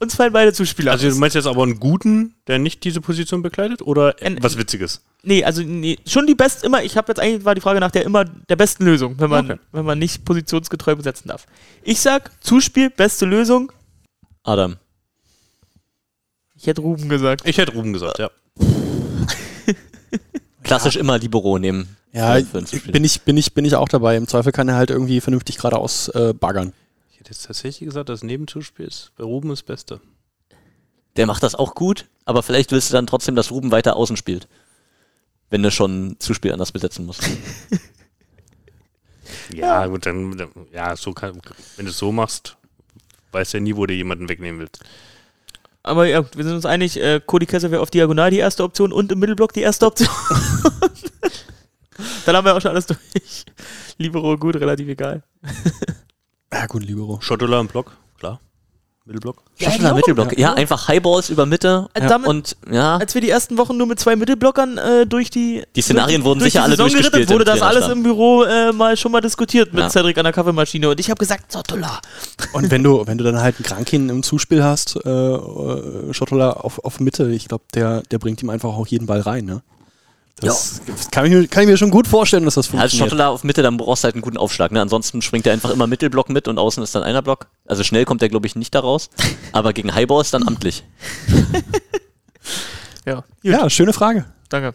Uns fallen beide Zuspieler. Also du meinst jetzt aber einen guten, der nicht diese Position bekleidet? Oder Ein- was Witziges? Nee, also nee, schon die best immer, ich habe jetzt eigentlich war die Frage nach der immer der besten Lösung, wenn man, Okay. wenn man nicht positionsgetreu besetzen darf. Ich sag, Zuspiel, beste Lösung. Adam. Ich hätte Ruben gesagt. Ich hätte Ruben gesagt, ja. [laughs] Klassisch immer Libero nehmen. Ja, bin ich, bin, ich, bin ich auch dabei. Im Zweifel kann er halt irgendwie vernünftig geradeaus äh, baggern. Ich hätte jetzt tatsächlich gesagt, das Nebenzuspiel ist bei Ruben das Beste. Der macht das auch gut, aber vielleicht willst du dann trotzdem, dass Ruben weiter außen spielt. Wenn du schon Zuspiel anders besetzen musst. [laughs] Ja, gut, dann, dann- ja, so kann, wenn du es so machst, weißt ja nie, wo du jemanden wegnehmen willst. Aber ja, wir sind uns einig, äh, Cody Kessler wäre auf Diagonal die erste Option und im Mittelblock die erste Option. [laughs] Dann haben wir auch schon alles durch. Libero gut, relativ egal. Ja, gut, Libero. Schottola im Block, klar. Mittelblock. Schottler Mittelblock. Ja, einfach Highballs über Mitte Äh, damit- und ja, Als wir die ersten Wochen nur mit zwei Mittelblockern äh, durch die Die Szenarien wurden durch sicher die alle Saison durchgespielt gerettet, wurde das alles im Büro äh, mal schon mal diskutiert mit Ja. Cedric an der Kaffeemaschine und ich habe gesagt, Sottola. Und wenn du, wenn du dann halt einen Krankin im Zuspiel hast, äh, äh, Schottola auf, auf Mitte, ich glaube, der, der bringt ihm einfach auch jeden Ball rein, ne? Das kann, ich mir, kann ich mir schon gut vorstellen, dass das Ja, als funktioniert. Schottler auf Mitte, dann brauchst du halt einen guten Aufschlag. Ne? Ansonsten springt er einfach immer Mittelblock mit und außen ist dann einer Block. Also schnell kommt er, glaube ich, nicht da raus. [laughs] Aber gegen Highballs dann amtlich. [laughs] Ja, gut, ja, schöne Frage. danke.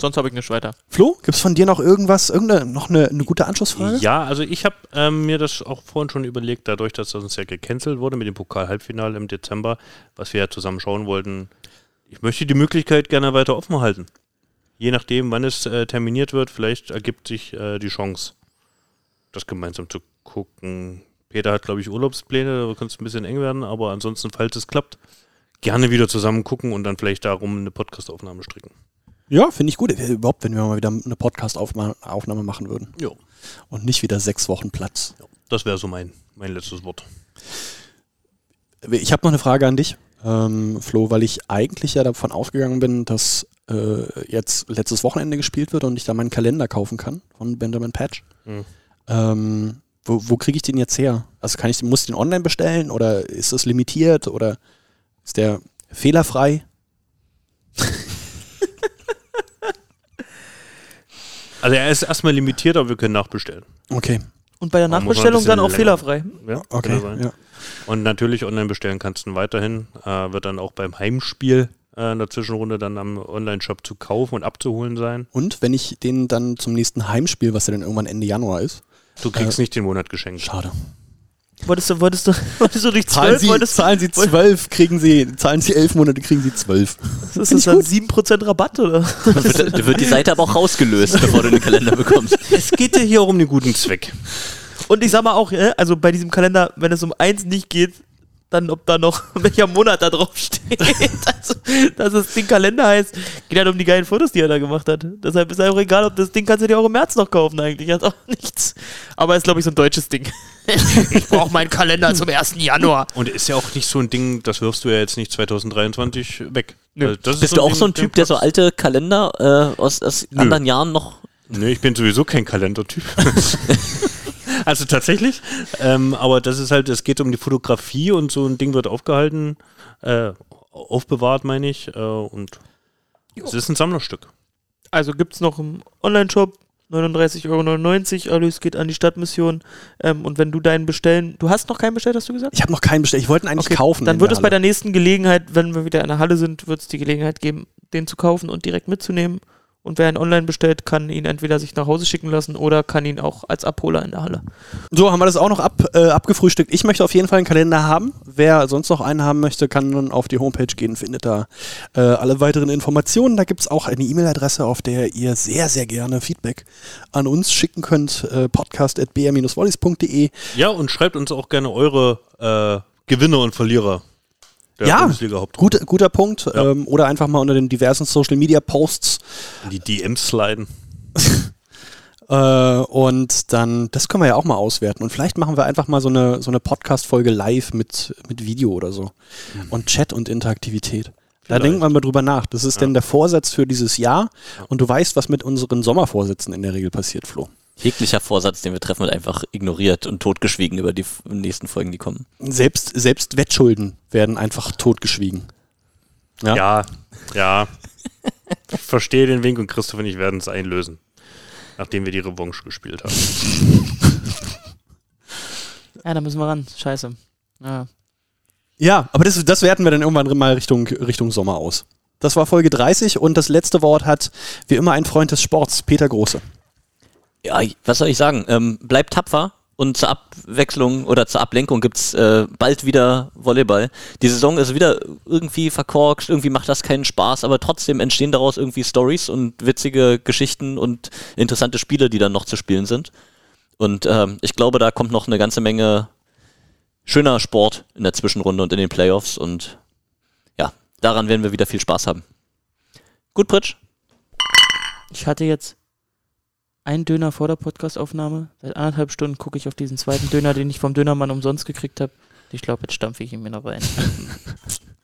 Sonst habe ich nicht weiter. Flo, gibt's von dir noch irgendwas, irgendeine, noch eine, eine gute Anschlussfrage? Ja, also ich habe ähm, mir das auch vorhin schon überlegt, dadurch, dass das uns ja gecancelt wurde mit dem Pokal-Halbfinale im Dezember, was wir ja zusammen schauen wollten. Ich möchte die Möglichkeit gerne weiter offen halten. Je nachdem, wann es äh, terminiert wird, vielleicht ergibt sich äh, die Chance, das gemeinsam zu gucken. Peter hat, glaube ich, Urlaubspläne, da könnte es ein bisschen eng werden, aber ansonsten, falls es klappt, gerne wieder zusammen gucken und dann vielleicht darum eine Podcastaufnahme stricken. Ja, finde ich gut. Äh, Überhaupt, wenn wir mal wieder eine Podcast-Aufnahme machen würden. Ja, Und nicht wieder sechs Wochen Platz. das wäre so mein, mein letztes Wort. Ich habe noch eine Frage an dich, ähm, Flo, weil ich eigentlich ja davon ausgegangen bin, dass äh, jetzt letztes Wochenende gespielt wird und ich da meinen Kalender kaufen kann von Benjamin Patch. Mhm. Ähm, wo wo kriege ich den jetzt her? Also kann ich, muss ich den online bestellen oder ist das limitiert oder ist der fehlerfrei? [laughs] Also er ist erstmal limitiert, aber wir können nachbestellen. Okay, Und bei der Nachbestellung dann auch länger. fehlerfrei. Ja, okay. Ja. Und natürlich online bestellen kannst du ihn weiterhin. Äh, wird dann auch beim Heimspiel in der Zwischenrunde dann am Online-Shop zu kaufen und abzuholen sein. Und wenn ich den dann zum nächsten Heimspiel, was ja dann irgendwann Ende Januar ist, Du kriegst nicht den Monat geschenkt. schade. Wolltest du, wolltest du, [laughs] wolltest du durch Zahlen 12, Sie, wolltest, zahlen Sie zwölf, kriegen Sie, zahlen Sie elf Monate, kriegen Sie zwölf. ist das dann 7% Rabatt oder? Dann wird, dann wird die Seite aber auch rausgelöst, bevor du den Kalender bekommst. Es geht ja hier um einen guten Zweck. Und ich sag mal auch, äh, also bei diesem Kalender, wenn es um eins nicht geht, dann ob da noch [laughs] welcher Monat da drauf steht. [laughs] also, dass das Ding Kalender heißt, geht halt um die geilen Fotos, die er da gemacht hat. Deshalb ist auch egal, ob das Ding kannst du dir auch im März noch kaufen eigentlich. Hat auch [laughs] nichts. Aber ist, glaube ich, so ein deutsches Ding. ich brauche meinen Kalender zum 1. Januar. Und ist ja auch nicht so ein Ding, das wirfst du ja jetzt nicht 2023 weg. Nö. Also das ist Bist du auch so ein Ding, Typ, der so alte Kalender äh, aus, aus anderen Jahren noch. Nee, ich bin sowieso kein Kalendertyp. Also tatsächlich. Ähm, aber das ist halt, es geht um die Fotografie und so ein Ding wird aufgehalten, äh, aufbewahrt, meine ich. Äh, und es ist ein Sammlerstück. Also gibt es noch im Online-Shop 39,99 Euro. Alles geht an die Stadtmission. Ähm, und wenn du deinen bestellen, du hast noch keinen bestellt, hast du gesagt? Ich habe noch keinen bestellt. Ich wollte ihn eigentlich Okay, kaufen. Dann wird es bei der nächsten Gelegenheit, wenn wir wieder in der Halle sind, wird es die Gelegenheit geben, den zu kaufen und direkt mitzunehmen. Und wer ihn online bestellt, kann ihn entweder sich nach Hause schicken lassen oder kann ihn auch als Abholer in der Halle. So, haben wir das auch noch ab, äh, abgefrühstückt. Ich möchte auf jeden Fall einen Kalender haben. Wer sonst noch einen haben möchte, kann nun auf die Homepage gehen, findet da äh, alle weiteren Informationen. Da gibt es auch eine E-Mail-Adresse, auf der ihr sehr, sehr gerne Feedback an uns schicken könnt. Äh, podcast.br-wallis.de. Ja, und schreibt uns auch gerne eure äh, Gewinner und Verlierer der Ja, Bundesliga Haupt Gut, guter Punkt. Ja. Ähm, oder einfach mal unter den diversen Social-Media-Posts. die DMs sliden. [laughs] Äh, und dann, das können wir ja auch mal auswerten. Und vielleicht machen wir einfach mal so eine, so eine Podcast-Folge live mit, mit Video oder so. Und Chat und Interaktivität. Da denkt man mal drüber nach. Das ist denn der Vorsatz für dieses Jahr und du weißt, was mit unseren Sommervorsätzen in der Regel passiert, Flo. Jeglicher Vorsatz, den wir treffen, wird einfach ignoriert und totgeschwiegen über die nächsten Folgen, die kommen. Selbst, selbst Wettschulden werden einfach totgeschwiegen. Ja. Ja, ja. Ich verstehe den Wink und Christoph und ich werden es einlösen. Nachdem wir die Revanche gespielt haben. [laughs] Ja, da müssen wir ran. Scheiße. Ja. Ja, aber das, das werten wir dann irgendwann mal Richtung, Richtung Sommer aus. Das war Folge 30 und das letzte Wort hat wie immer ein Freund des Sports, Peter Große. Ja, was soll ich sagen? Ähm, bleibt tapfer und zur Abwechslung oder zur Ablenkung gibt's äh, bald wieder Volleyball. Die Saison ist wieder irgendwie verkorkst, irgendwie macht das keinen Spaß, aber trotzdem entstehen daraus irgendwie Stories und witzige Geschichten und interessante Spiele, die dann noch zu spielen sind. Und ähm, ich glaube, da kommt noch eine ganze Menge schöner Sport in der Zwischenrunde und in den Playoffs und ja, daran werden wir wieder viel Spaß haben. Gut, Pritsch? Ich hatte jetzt einen Döner vor der Podcastaufnahme. Seit anderthalb Stunden gucke ich auf diesen zweiten Döner, den ich vom Dönermann umsonst gekriegt habe. Ich glaube, jetzt stampfe ich ihn mir noch rein. [laughs]